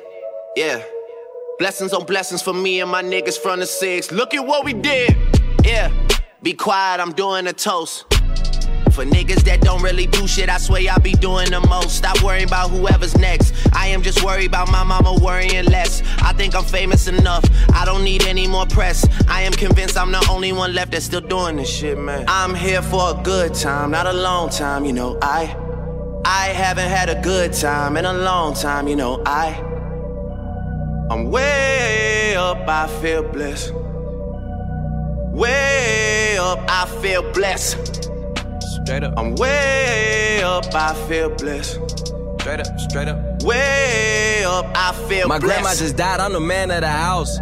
Yeah. Blessings on blessings for me and my niggas from the six. Look at what we did. Yeah. Be quiet, I'm doing a toast. For niggas that don't really do shit, I swear I be doing the most. Stop worrying about whoever's next. I am just worried about my mama worrying less. I think I'm famous enough. I don't need any more press. I am convinced I'm the only one left that's still doing this shit, man. I'm here for a good time, not a long time, you know. I I haven't had a good time in a long time, you know. I I'm way up, I feel blessed. Way up, I feel blessed. Straight up. I'm way up, I feel blessed. Straight up, straight up. Way up, I feel My blessed. grandma just died, I'm the man of the house.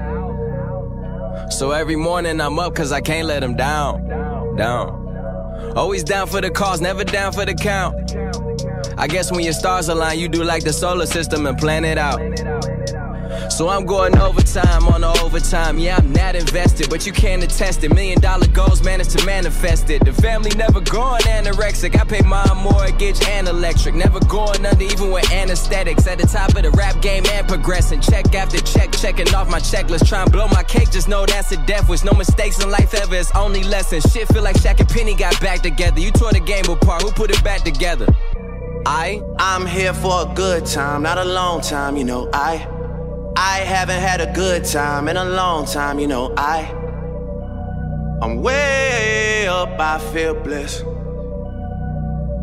So every morning I'm up cause I can't let him down. Down. Always down for the cause, never down for the count. I guess when your stars align, you do like the solar system and plan it out. So I'm going overtime on the overtime. Yeah, I'm not invested, but you can't attest it. Million dollar goals managed to manifest it. The family never going anorexic. I pay my mortgage and electric. Never going under, even with anesthetics. At the top of the rap game and progressing. Check after check, checking off my checklist. Try and blow my cake, just know that's a death wish. No mistakes in life ever, it's only lessons. Shit feel like Shaq and Penny got back together. You tore the game apart, who put it back together? I I'm here for a good time, not a long time, you know. I I haven't had a good time in a long time, you know. I I'm way up, I feel blessed.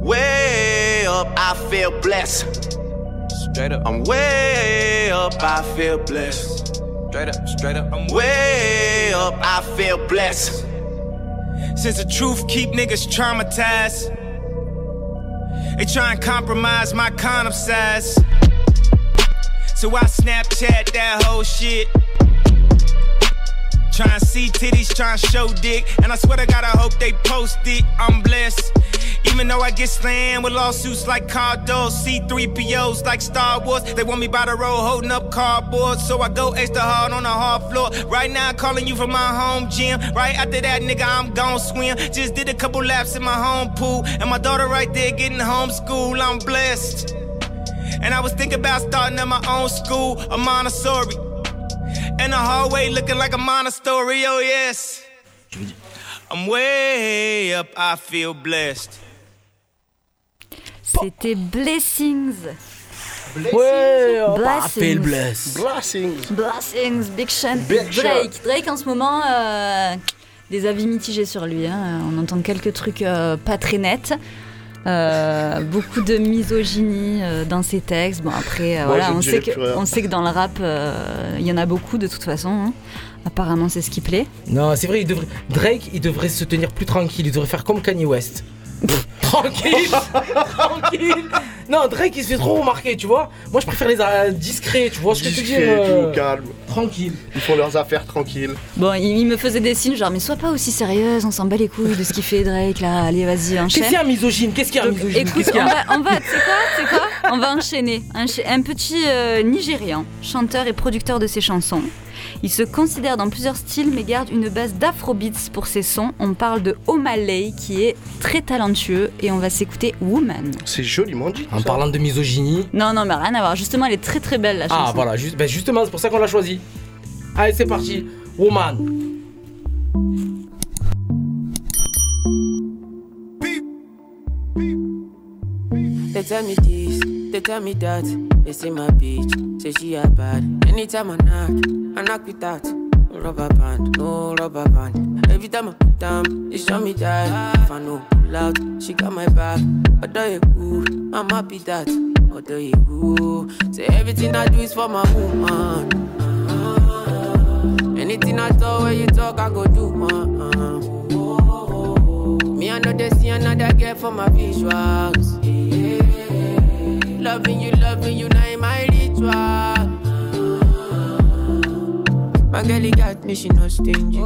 Way up, I feel blessed. Straight up. I'm way up, I feel blessed. Straight up, straight up. I'm way up, I feel blessed. Since the truth keep niggas traumatized. They try and compromise my condom size. So I Snapchat that whole shit. Try and see titties, try and show dick. And I swear to God, I hope they post it. I'm blessed. Even though I get slammed with lawsuits like Cardos, C3POs like Star Wars. They want me by the road holding up cardboard. So I go extra hard on the hard floor. Right now, I'm calling you from my home gym. Right after that, nigga, I'm gon' swim. Just did a couple laps in my home pool. And my daughter right there getting homeschool. I'm blessed. And I was thinking about starting at my own school, a Montessori. And the hallway looking like a monastery, oh yes. I'm way up, I feel blessed. C'était Blessings. Ouais, on Blessings. a fait le bless. Blessings. Blessings, Big Sean. Big Sean. Drake. Drake en ce moment, euh, des avis mitigés sur lui. hein. On entend quelques trucs euh, pas très nets. Euh, beaucoup de misogynie euh, dans ses textes. Bon après, euh, Moi, voilà, je on sait, que, plus rien. on sait que dans le rap, euh, il y en a beaucoup de toute façon. hein. Apparemment, c'est ce qui plaît. Non, c'est vrai, il devrait... Drake, il devrait se tenir plus tranquille. Il devrait faire comme Kanye West. tranquille Tranquille Non, Drake, il se fait trop remarquer, tu vois. Moi, je préfère les euh, discrets, tu vois ce que je veux dire Discret, euh, calme. Tranquille. Ils font leurs affaires tranquilles. Bon, il, il me faisait des signes genre, mais sois pas aussi sérieuse, on s'en bat les couilles de ce qu'il fait Drake là. Allez, vas-y, enchaîne. Qu'est-ce qu'il y a, misogyne? Qu'est-ce qu'il y a, Donc, misogyne? écoute, on va, on va, tu sais quoi, tu On va enchaîner. Un, ch- un petit euh, Nigérian, chanteur et producteur de ses chansons. Il se considère dans plusieurs styles mais garde une base d'afrobeats pour ses sons. On parle de Omalay qui est très talentueux et on va s'écouter Woman. C'est joliment dit. En parlant de misogynie. Non, non, mais rien à voir. Justement, elle est très très belle la chanson. Ah, voilà, juste, ben, justement, c'est pour ça qu'on l'a choisi. Allez, c'est parti. Woman. They tell me this, they tell me that. They see my bitch, say she a bad. Anytime I knock, I knock with that. Rubber band, no rubber band. Every time I put down, they show me that. If I know pull out, she got my back. Although you cool, I'm happy that. Although you cool, say everything I do is for my woman. Anything I talk, when you talk, I go do. Uh, Me, I know they see another girl for my visuals. Loving you, loving you, now my ritual. My girl, got me, she not stingy.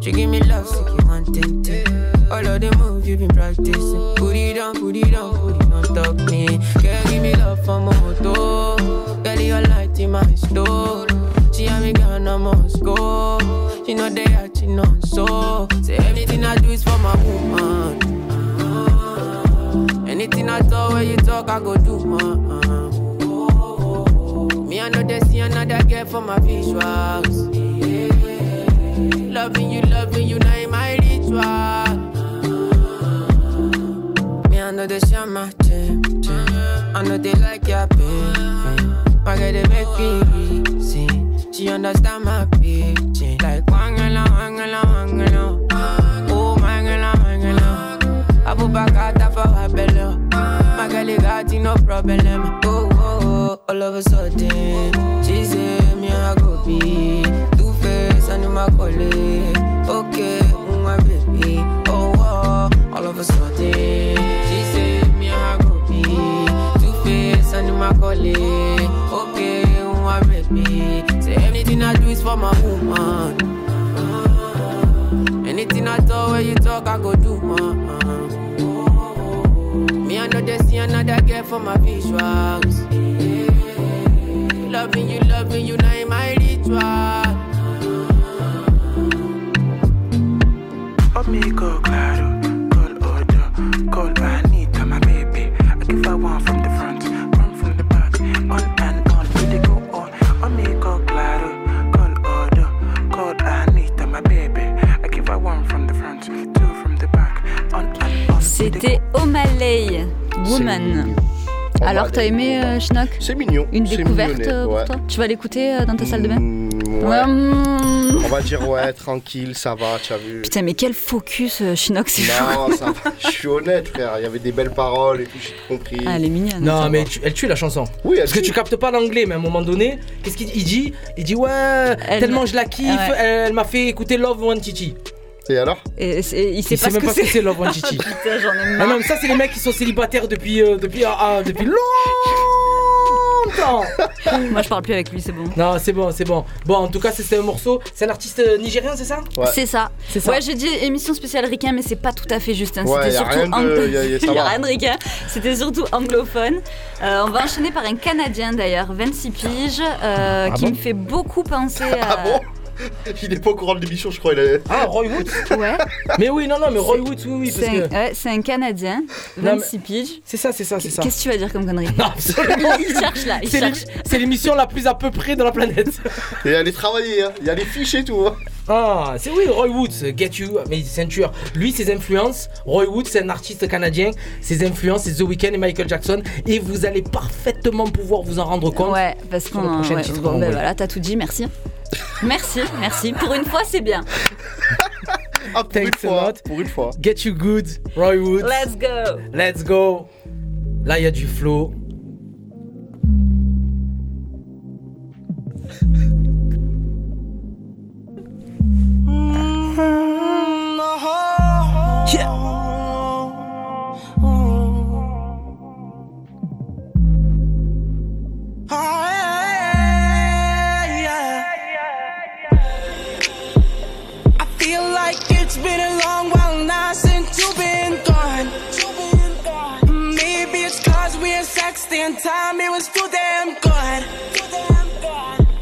She give me love, so you want it. All of the moves you been practicing. Put it on, put it on, put it on top me. Girl, give me love for moto. Girl, you light in my store. She and me gone, I must go. She know they she know so. Say everything I do is for my woman. Anything I talk, when you talk, I go do. Uh, Me, I know they see another girl for my visuals. Loving you, loving you, now in my ritual. Me, I know they share my gym, I know they like your pain. Girl, they make me reason. She understand my pitching. Like, wangala, wangala, wangala. Oh. Abubakar for her belly. Got no problem. Oh, oh, oh, all of a sudden, she say me I go be two face and my colleague. Okay, mm, my baby. Oh, oh, all of a sudden, she say me I go be two face and my colleague. Okay, mm, my baby. Say anything I do is for my woman. Anything I talk, when you talk, I go do. Uh. me another girl for my visuals. Loving you, loving you, now in my ritual. Amigo, claro, call O'Malley, Woman. Alors, t'as aimé euh, Schnock C'est mignon. Une c'est découverte euh, pour ouais. toi Tu vas l'écouter euh, dans ta salle de bain Mm, ouais. On va dire ouais, tranquille, ça va, tu as vu. Putain, mais quel focus, euh, Chinook, c'est Non, ça va. Je suis honnête, frère. Il y avait des belles paroles et tout, j'ai compris. Ah, elle est mignonne. Non, mais tu- elle tue la chanson. Oui, elle Parce que tu captes pas l'anglais, mais à un moment donné, qu'est-ce qu'il il dit? Il dit ouais, tellement je la kiffe, Ouais. elle, m'a fait écouter Love One Titi. Et alors Et c'est- il sait Il pas sait ce même que pas ce que c'est. c'est Love One Ah marre. non, mais ça, c'est les mecs qui sont célibataires depuis, euh, depuis, ah, ah, depuis longtemps. Moi, je parle plus avec lui, c'est bon. Non, c'est bon, c'est bon. Bon, en tout cas, c'était un morceau. C'est un artiste euh, nigérien, c'est ça C'est ça. C'est ça. Ouais, j'ai dit émission spéciale ricain, mais c'est pas tout à fait juste. hein. Ouais, C'était y a surtout rien de- anglo- y a- y a- ça y a va. rien de ricain. C'était surtout anglophone. Euh, on va enchaîner par un Canadien d'ailleurs, 26 piges, euh, Ah qui bon me fait beaucoup penser à. Ah bon Il est pas au courant de l'émission, je crois. Il est... Ah, Roy Woods? Ouais. Mais oui, non, non, mais Roy Woods, oui, oui, parce C'est un, que. ouais, c'est un Canadien, Non, 26 piges. C'est ça, c'est ça, c'est ça. Qu'est-ce que tu vas dire comme connerie? Non, absolument. Il cherche là, il C'est cherche. c'est l'émission la plus à peu près de la planète. Et allez travailler, hein. il y a les fiches et tout. Hein. Ah, c'est oui, Roy Woods, Get You, mais c'est un tueur. Lui, ses influences, Roy Woods, c'est un artiste canadien. Ses influences, c'est The Weeknd et Michael Jackson. Et vous allez parfaitement pouvoir vous en rendre compte. Ouais, parce qu'on. prochain ouais, titre bon, ben voilà, t'as tout dit, merci. Merci, merci. Pour une fois, c'est bien. Ah, pour une Thanks a lot. Pour une fois. Get You Good, Roy Woods. Let's go. Let's go. Là, il y a du flow. I been a long while now since you've been gone. Maybe it's cause we had sex the time, it was too damn good.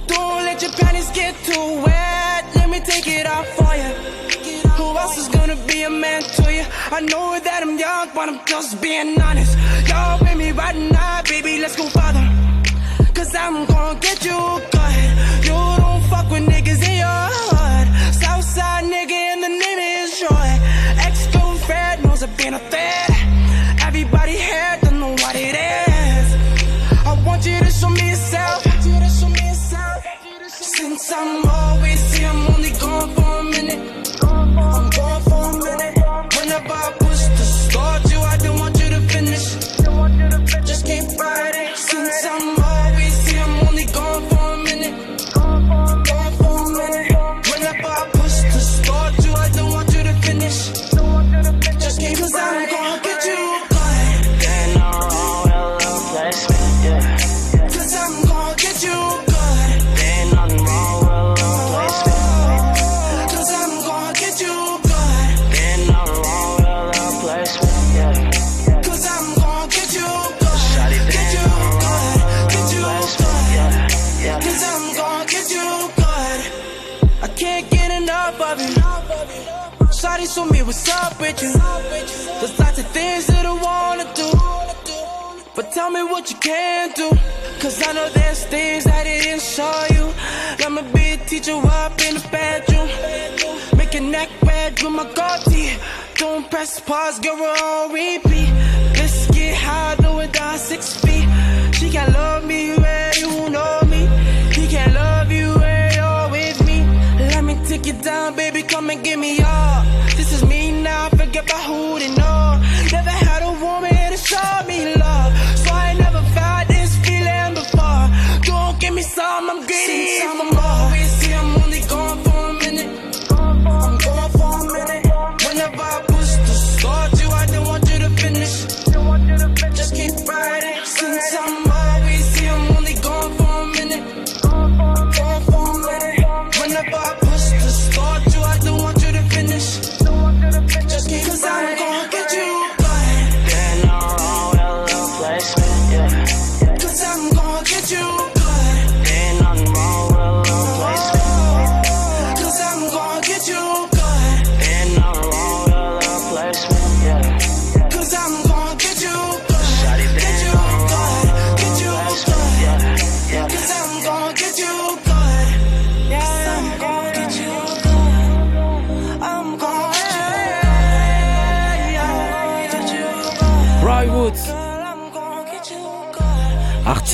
Don't let your panties get too wet, let me take it off for you. Who else is gonna be a man to you? I know that I'm young, but I'm just being honest. Y'all with me right now, baby, let's go further. Cause I'm gonna get you good. You don't fuck with niggas in your hood. Nigga and the name is Joy. Ex girlfriend knows I've been a threat. Everybody here don't know what it is. I want you to show me yourself. Since I'm always here, I'm only gone for a minute. I'm gone for a minute. Whenever I push the Shawty show me what's up with you. There's lots of things that I wanna do. But tell me what you can do. Cause I know there's things that I didn't show you. Let me be a teacher up in the bedroom. Make your neck red with my goatee. Don't press pause, girl, we're on repeat. Let's get high, do it down six feet. She can't love me where you know me. He can't love you where you're with me. Let me take you down, baby, come and give me all. About who they know. Never had a woman to show me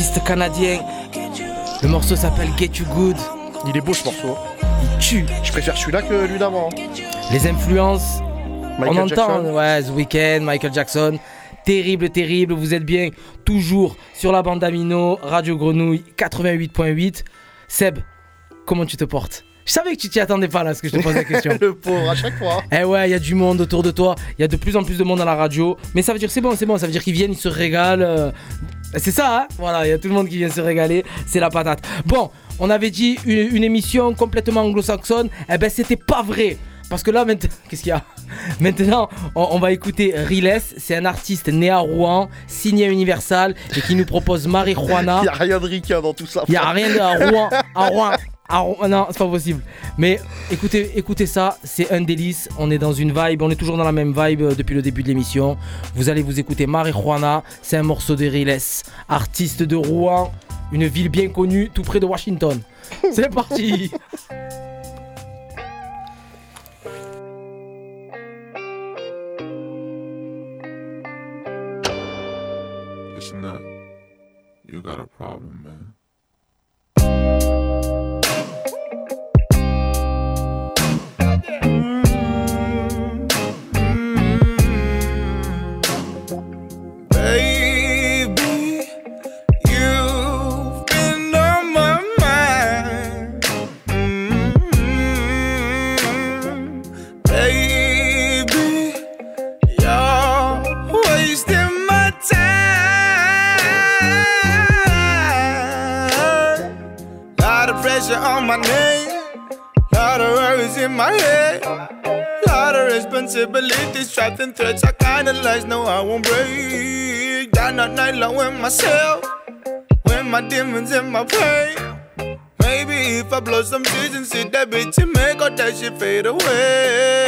artiste canadien. Le morceau s'appelle Get You Good. Il est beau ce morceau. Il tue. Je préfère celui-là que lui d'avant. hein. Les influences, Michael on entend, ouais, The Weeknd, Michael Jackson. Terrible, terrible. Vous êtes bien toujours sur la bande Amino, Radio Grenouille 88.8. Seb, comment tu te portes? Je savais que tu t'y attendais pas là, ce que je te pose la question. Le pauvre à chaque fois. Eh ouais, il y a du monde autour de toi, il y a de plus en plus de monde à la radio, mais ça veut dire c'est bon, c'est bon, ça veut dire qu'ils viennent, ils se régalent. Euh, C'est ça, hein Voilà, il y a tout le monde qui vient se régaler, c'est la patate. Bon, on avait dit une, une émission complètement anglo-saxonne, eh ben c'était pas vrai. Parce que là, maintenant, qu'est-ce qu'il y a? Maintenant, on, on va écouter Riles, c'est un artiste né à Rouen, signé à Universal et qui nous propose Marijuana. Il y a rien de ricain dans tout ça. Il y a rien de à Rouen, à Rouen, Rouen- non, c'est pas possible. Mais écoutez, écoutez ça, c'est un délice. On est dans une vibe, on est toujours dans la même vibe euh, depuis le début de l'émission. Vous allez vous écouter Marijuana, c'est un morceau de Riles, artiste de Rouen, une ville bien connue, tout près de Washington. C'est parti. Listen up. You got a problem, threats. I kinda lies, no, I won't break. Down at night, long with myself. When my demons in my pain. Maybe if I blow some trees and see that bitch and make all that shit fade away.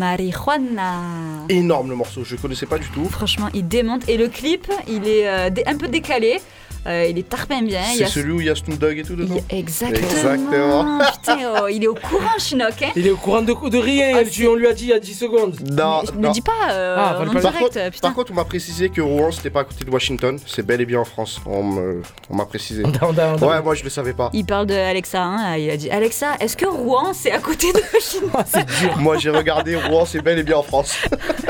Marijuana. Énorme le morceau, je connaissais pas du tout. Franchement, il démonte. Et le clip, il est euh, un peu décalé. Euh, il est tarpin bien. Il y C'est a- celui où il y a Snoop Dogg et tout dedans Exactement. Exactement. Putain, oh, il est au courant, Chinook. Hein Il est au courant de, de rien, tu- on lui a dit il y a 10 secondes. Non, Ne non. dis pas euh, Ah, en Par direct, contre, putain. par contre, on m'a précisé que Rouen c'était pas à côté de Washington, c'est bel et bien en France. On m'a précisé. On a- on a- Ouais, moi je le savais pas. Il parle de Alexa. hein, Il a dit Alexa, est-ce que Rouen c'est à côté de Chinook c'est dur. Moi j'ai regardé Rouen, c'est bel et bien en France.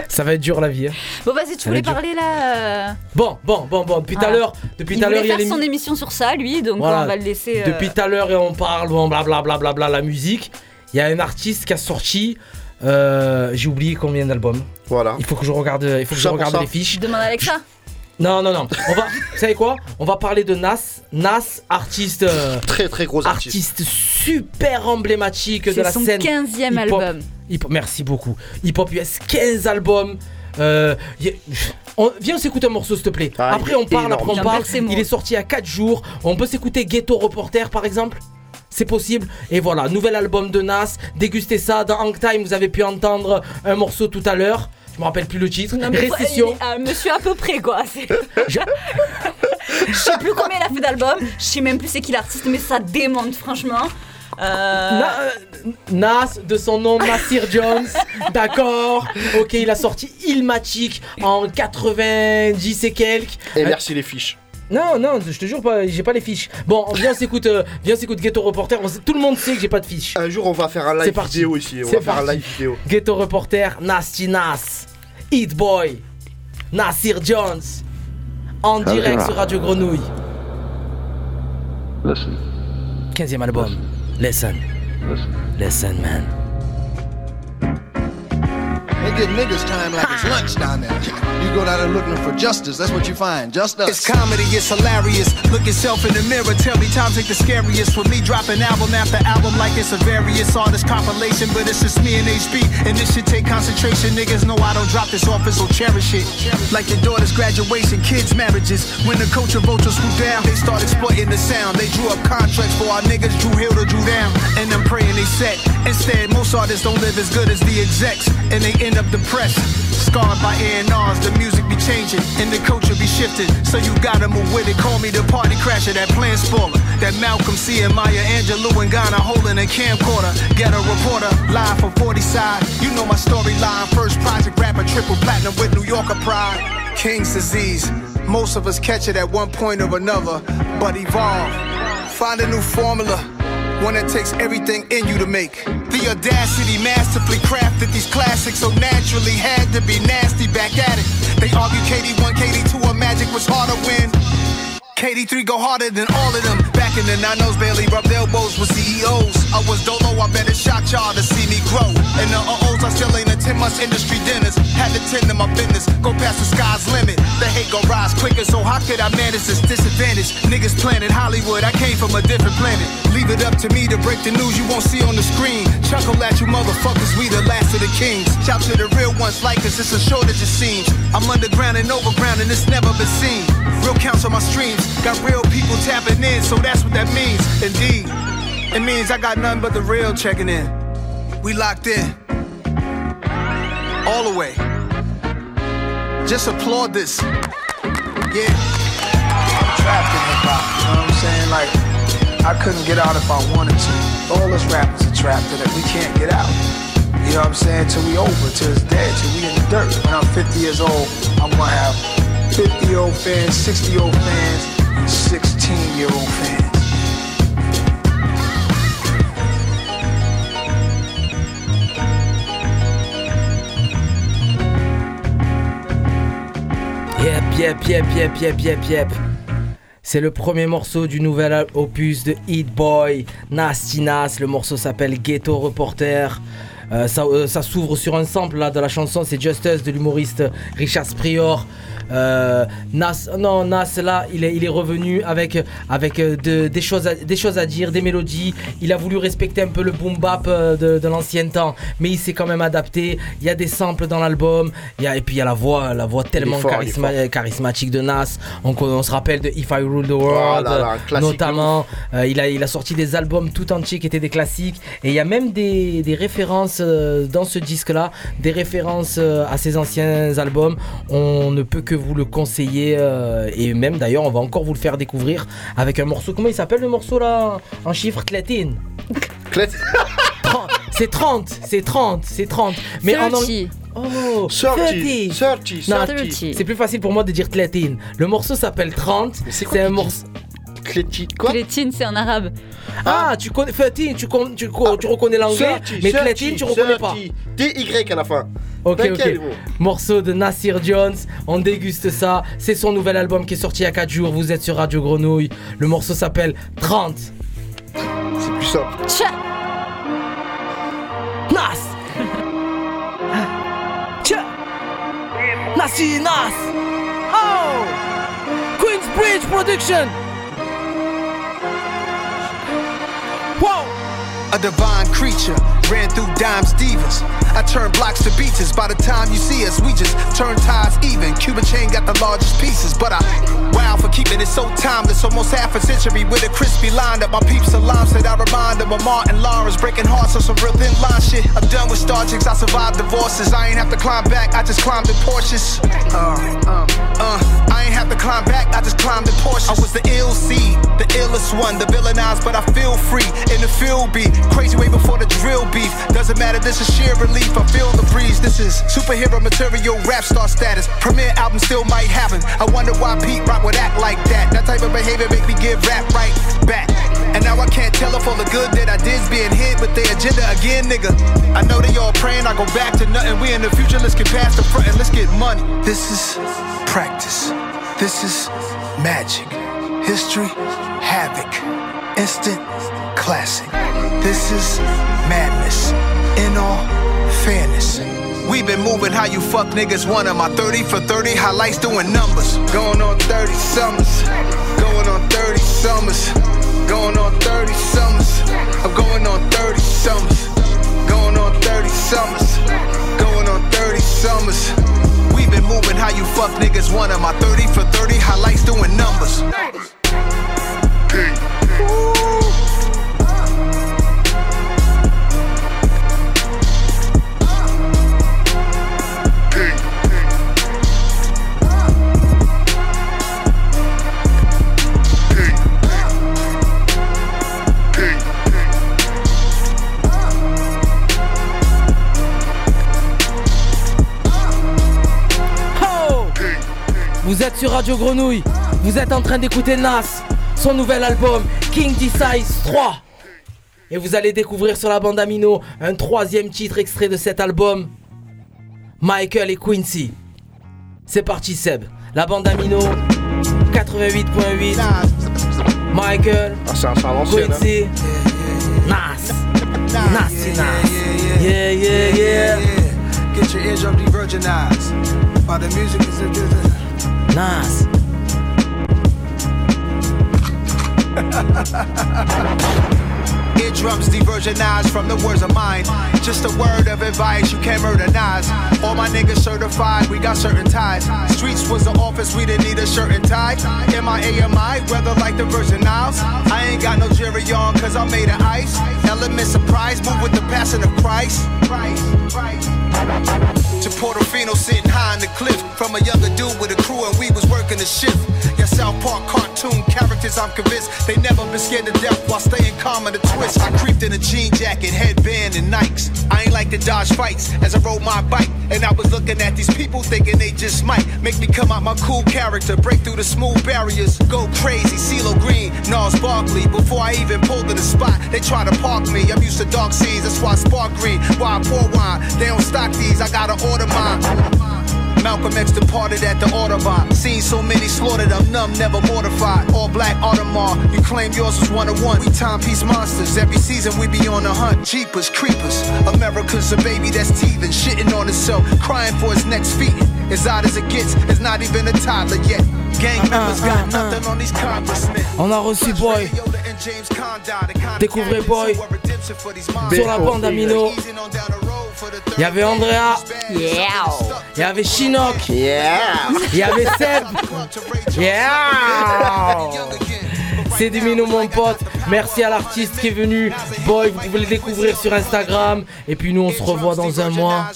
Ça va être dur la vie. hein. Bon, vas-y, tu Ça va voulais parler là. euh, Bon, bon, bon, bon. Depuis tout à Voilà. l'heure, depuis Il tout à l'heure, il y a faire son émission sur ça, lui, donc Voilà. on va le laisser. euh, Depuis tout à l'heure, et on parle, bon, blablabla, bla, bla, la musique. Il y a un artiste qui a sorti. euh, J'ai oublié combien d'albums. Voilà. Il faut que je regarde, il faut que je regarde ça. les fiches. Demande à Alexa. Non, non, non. On va, vous savez quoi? On va parler de Nas. Nas, artiste. euh, Très très gros artiste. artiste super emblématique de C'est la son scène. 15e hip-hop. album. Hip- merci beaucoup. Hip Hop US, 15 albums. Euh, y on- viens, on s'écoute un morceau, s'il te plaît. Ah, après, il est on parle, énorme. après, on J'en parle. Il est sorti il y a 4 jours. On peut s'écouter Ghetto Reporter, par exemple c'est possible. Et voilà, nouvel album de Nas. Dégustez ça. Dans Hang Time, vous avez pu entendre un morceau tout à l'heure. Je me rappelle plus le titre. Non, mais Récession. faut- euh, monsieur à peu près quoi. c'est- Je sais plus combien il a fait d'albums, je sais même plus c'est qui l'artiste, mais ça démonte franchement. Euh, Na- euh, Nas, de son nom Nasir Jones, d'accord. Ok, il a sorti Ilmatic en 90 et quelques. Et merci les fiches. Non, non, je te jure pas, j'ai pas les fiches. Bon, viens, on s'écoute, euh, viens, on s'écoute Ghetto Reporter. On sait- tout le monde sait que j'ai pas de fiches. Un jour, on va faire un C'est live parti. vidéo ici. On C'est va faire un parti. live vidéo. Ghetto Reporter, Nasty Nas, Hit Boy, Nasir Jones, en direct sur Radio Grenouille. Listen. 15e album. Listen. Listen, Listen, man. They give niggas time like it's lunch down there. You go down there looking for justice, that's what you find. Just us. It's comedy, it's hilarious. Look yourself in the mirror, tell me times ain't the scariest. For me, dropping album after album like it's a various artist compilation, but it's just me and HB. And this should take concentration. Niggas know I don't drop this office, so cherish it. Like your daughter's graduation, kids' marriages. When the culture vultures swoop down, they start exploiting the sound. They drew up contracts for our niggas, Drew Hill to Drew down. And I'm praying they set. Instead, most artists don't live as good as the execs, and they end up depressed. Scarred by A&Rs, the music be changing and the culture be shifting. So you gotta move with it. Call me the party crasher, that plan spoiler. That Malcolm C and Maya Angelou and Ghana holding a camcorder. Get a reporter live from 40 side. You know my storyline. First project rapper, triple platinum with New Yorker pride. King's disease. Most of us catch it at one point or another, but evolve. Find a new formula. One that takes everything in you to make. The audacity masterfully crafted these classics so naturally had to be nasty back at it. They argue KD1, KD2, a Magic was hard to when. KD3 go harder than all of them. Back in the 90s, barely rubbed elbows with CEOs. I was dolo, I bet it shocked y'all to see me grow. And the uh-ohs, I still ain't a 10 months industry dinners. Had to tend to my business, go past the sky's limit. The hate gon' rise quicker, so how could I manage this disadvantage? Niggas planet Hollywood, I came from a different planet. Leave it up to me to break the news you won't see on the screen. Chuckle at you motherfuckers, we the last of the kings. Shout to the real ones like us, it's a shortage it seems. I'm underground and overground and it's never been seen. Real counts on my streams, got real people tapping in, so that's what that means. Indeed, it means I got nothing but the real checking in. We locked in, all the way. Just applaud this. Yeah. I'm trapped in hip hop, you know what I'm saying? Like, I couldn't get out if I wanted to. All us rappers are trapped in it. We can't get out. You know what I'm saying? Till we over, till it's dead, till we in the dirt. When I'm 50 years old, I'm gonna have 50 old fans, 60 old fans, 16 year old. Yep. C'est le premier morceau du nouvel opus de Hit Boy, Nasty Nas. Le morceau s'appelle Ghetto Reporter. Euh, ça euh, ça s'ouvre sur un sample de la chanson, c'est Just Us de l'humoriste Richard Sprior. Euh, Nas, non, Nas là, il est, il est revenu avec, avec euh, de- des, choses à, des choses à dire, des mélodies. Il a voulu respecter un peu le boom bap euh, de, de l'ancien temps, mais il s'est quand même adapté. Il y a des samples dans l'album, Il y a- et puis il y a la voix, la voix tellement fort, charisma- charismatique de Nas. On, on se rappelle de If I Rule the World, Oh là là, notamment. Euh, il, a, il a sorti des albums tout entiers qui étaient des classiques. Et il y a même des, des références dans ce disque-là, des références à ses anciens albums. On ne peut que vous le conseiller. euh, et même d'ailleurs, on va encore vous le faire découvrir avec un morceau. Comment il s'appelle le morceau là? En chiffre Clétine. C'est 30, c'est 30, c'est 30. Mais en anglais. 30. Oh, 30, 30. 30, Non, 30. C'est plus facile pour moi de dire Clétine. Le morceau s'appelle 30. C'est un morceau. Clétine, quoi Clétine, c'est en arabe. Ah, tu connais 13, tu, con- tu, co- tu reconnais l'anglais, 30, mais 30, Clétine, tu reconnais pas. 30. TY à la fin. Ok, ok. Morceau de Nasir Jones, on déguste ça. C'est son nouvel album qui est sorti il y a 4 jours. Vous êtes sur Radio Grenouille. Le morceau s'appelle 30. C'est plus simple. Nas Tcha Nasir Nas Oh Queensbridge Production Wow a divine creature. Ran through dimes divas. I turned blocks to beaches. By the time you see us, we just turn ties even. Cuban chain got the largest pieces, but I wow for keeping it so timeless. Almost half a century with a crispy line up. My peeps alarm said I remind them of Martin Lawrence breaking hearts on some real thin line shit. I'm done with star chicks. I survived divorces. I ain't have to climb back. I just climbed in Porsches. Uh, uh, uh, I ain't have to climb back. I just climbed in Porsches. I was the ill seed, the illest one, the villainized, but I feel free in the field beat. Crazy way before the drill beef. Doesn't matter. This is sheer relief. I feel the breeze. This is superhero material, rap star status. Premiere album still might happen. I wonder why Pete Rock would act like that. That type of behavior make me give rap right back. And now I can't tell if all the good that I did's being hid with the agenda again, nigga. I know they all praying I go back to nothing. We in the future, let's get past the front and let's get money. This is practice. This is magic. History, havoc. Instant classic. This is madness. In all fairness. We've been moving how you fuck niggas want 'em. My 30 for 30 highlights doing numbers. Going on 30 summers. Going on 30 summers. Radio Grenouille, vous êtes en train d'écouter Nas, son nouvel album King D-Size 3. Et vous allez découvrir sur la bande Amino un troisième titre extrait de cet album, Michael et Quincy. C'est parti Seb, la bande Amino 88.8. Michael, à l'ancienne, Quincy, Nas, Nas, Nas. Yeah, yeah, yeah. Get your eardrum de-virginized. While the music is a Nas. Eardrums diversionized from the words of mine. Just a word of advice, you can't murder Nas. All my niggas certified, we got certain ties. Streets was the office, we didn't need a shirt and tie. M-I-A-M-I, weather like the Virgin Isles. I ain't got no jury on, cause I'm made of ice. Element surprise, move with the passing of Christ. To Portofino sitting high on the cliff. From a younger dude with a crew and we was working the shift. Yeah, South Park cartoon characters, I'm convinced they never been scared to death while staying calm in the twist. I creeped in a jean jacket, headband, and Nikes. I ain't like to dodge fights as I rode my bike. And I was looking at these people thinking they just might make me come out my cool character, break through the smooth barriers, go crazy. CeeLo Green, Nas Barkley. Before I even pulled to the spot, they try to park me. I'm used to dark seas, that's why I spark green. Why I pour wine, they don't stock these, I gotta order mine. Malcolm X departed at the Autobahn. Seen so many slaughtered, I'm numb, never mortified. All black Audemars, you claim yours was one of one. We timepiece monsters, every season we be on the hunt. Jeepers, creepers. America's a baby that's teething, shitting on itself, crying for his next feet. As odd as it gets, it's not even a toddler yet. Gang uh-huh, members got uh-huh. nothing on these congressmen. On a reçu Boy. Découvrez Boy sur la bande Amino. Il y avait Andrea. Yeah. Il y avait Chinook. Yeah. Il y avait Seb. Yeah. C'est du Mino mon pote. Merci à l'artiste qui est venu. Boy, vous pouvez le découvrir sur Instagram. Et puis nous on se revoit dans un mois.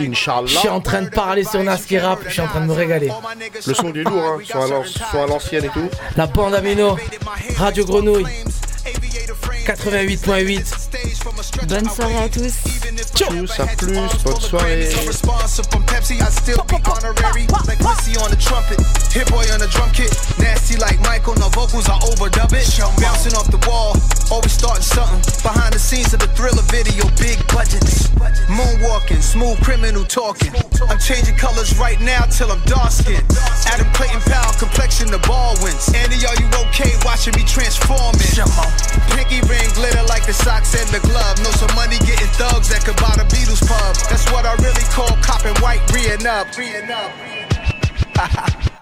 Inch'Allah. Je suis en train de parler sur Naski Rap. Je suis en train de me régaler. Le son du lourd, hein, soit à l'an- soit à l'ancienne et tout. La bande Amino. Radio Grenouille. 88.8. Bonne soirée à tous. Plus à plus, bonne soirée. Responsive from Pepsi, I still be honorary. Like Quincy on the trumpet, Hit Boy on the drum kit. Nasty like Michael, no vocals, I overdub it. Bouncing off the wall, always starting something. Behind the scenes of the thriller video, big budgets. Moonwalking, smooth criminal talking. I'm changing colors right now till I'm dark skinned. Adam Clayton Powell, complexion the ball wins. Andy, are you okay watching me transforming? Pinky ring glitter like the socks and the glove. Know some money getting thugs that could buy the Beatles pub. That's what I really call copping white, re up. Re up.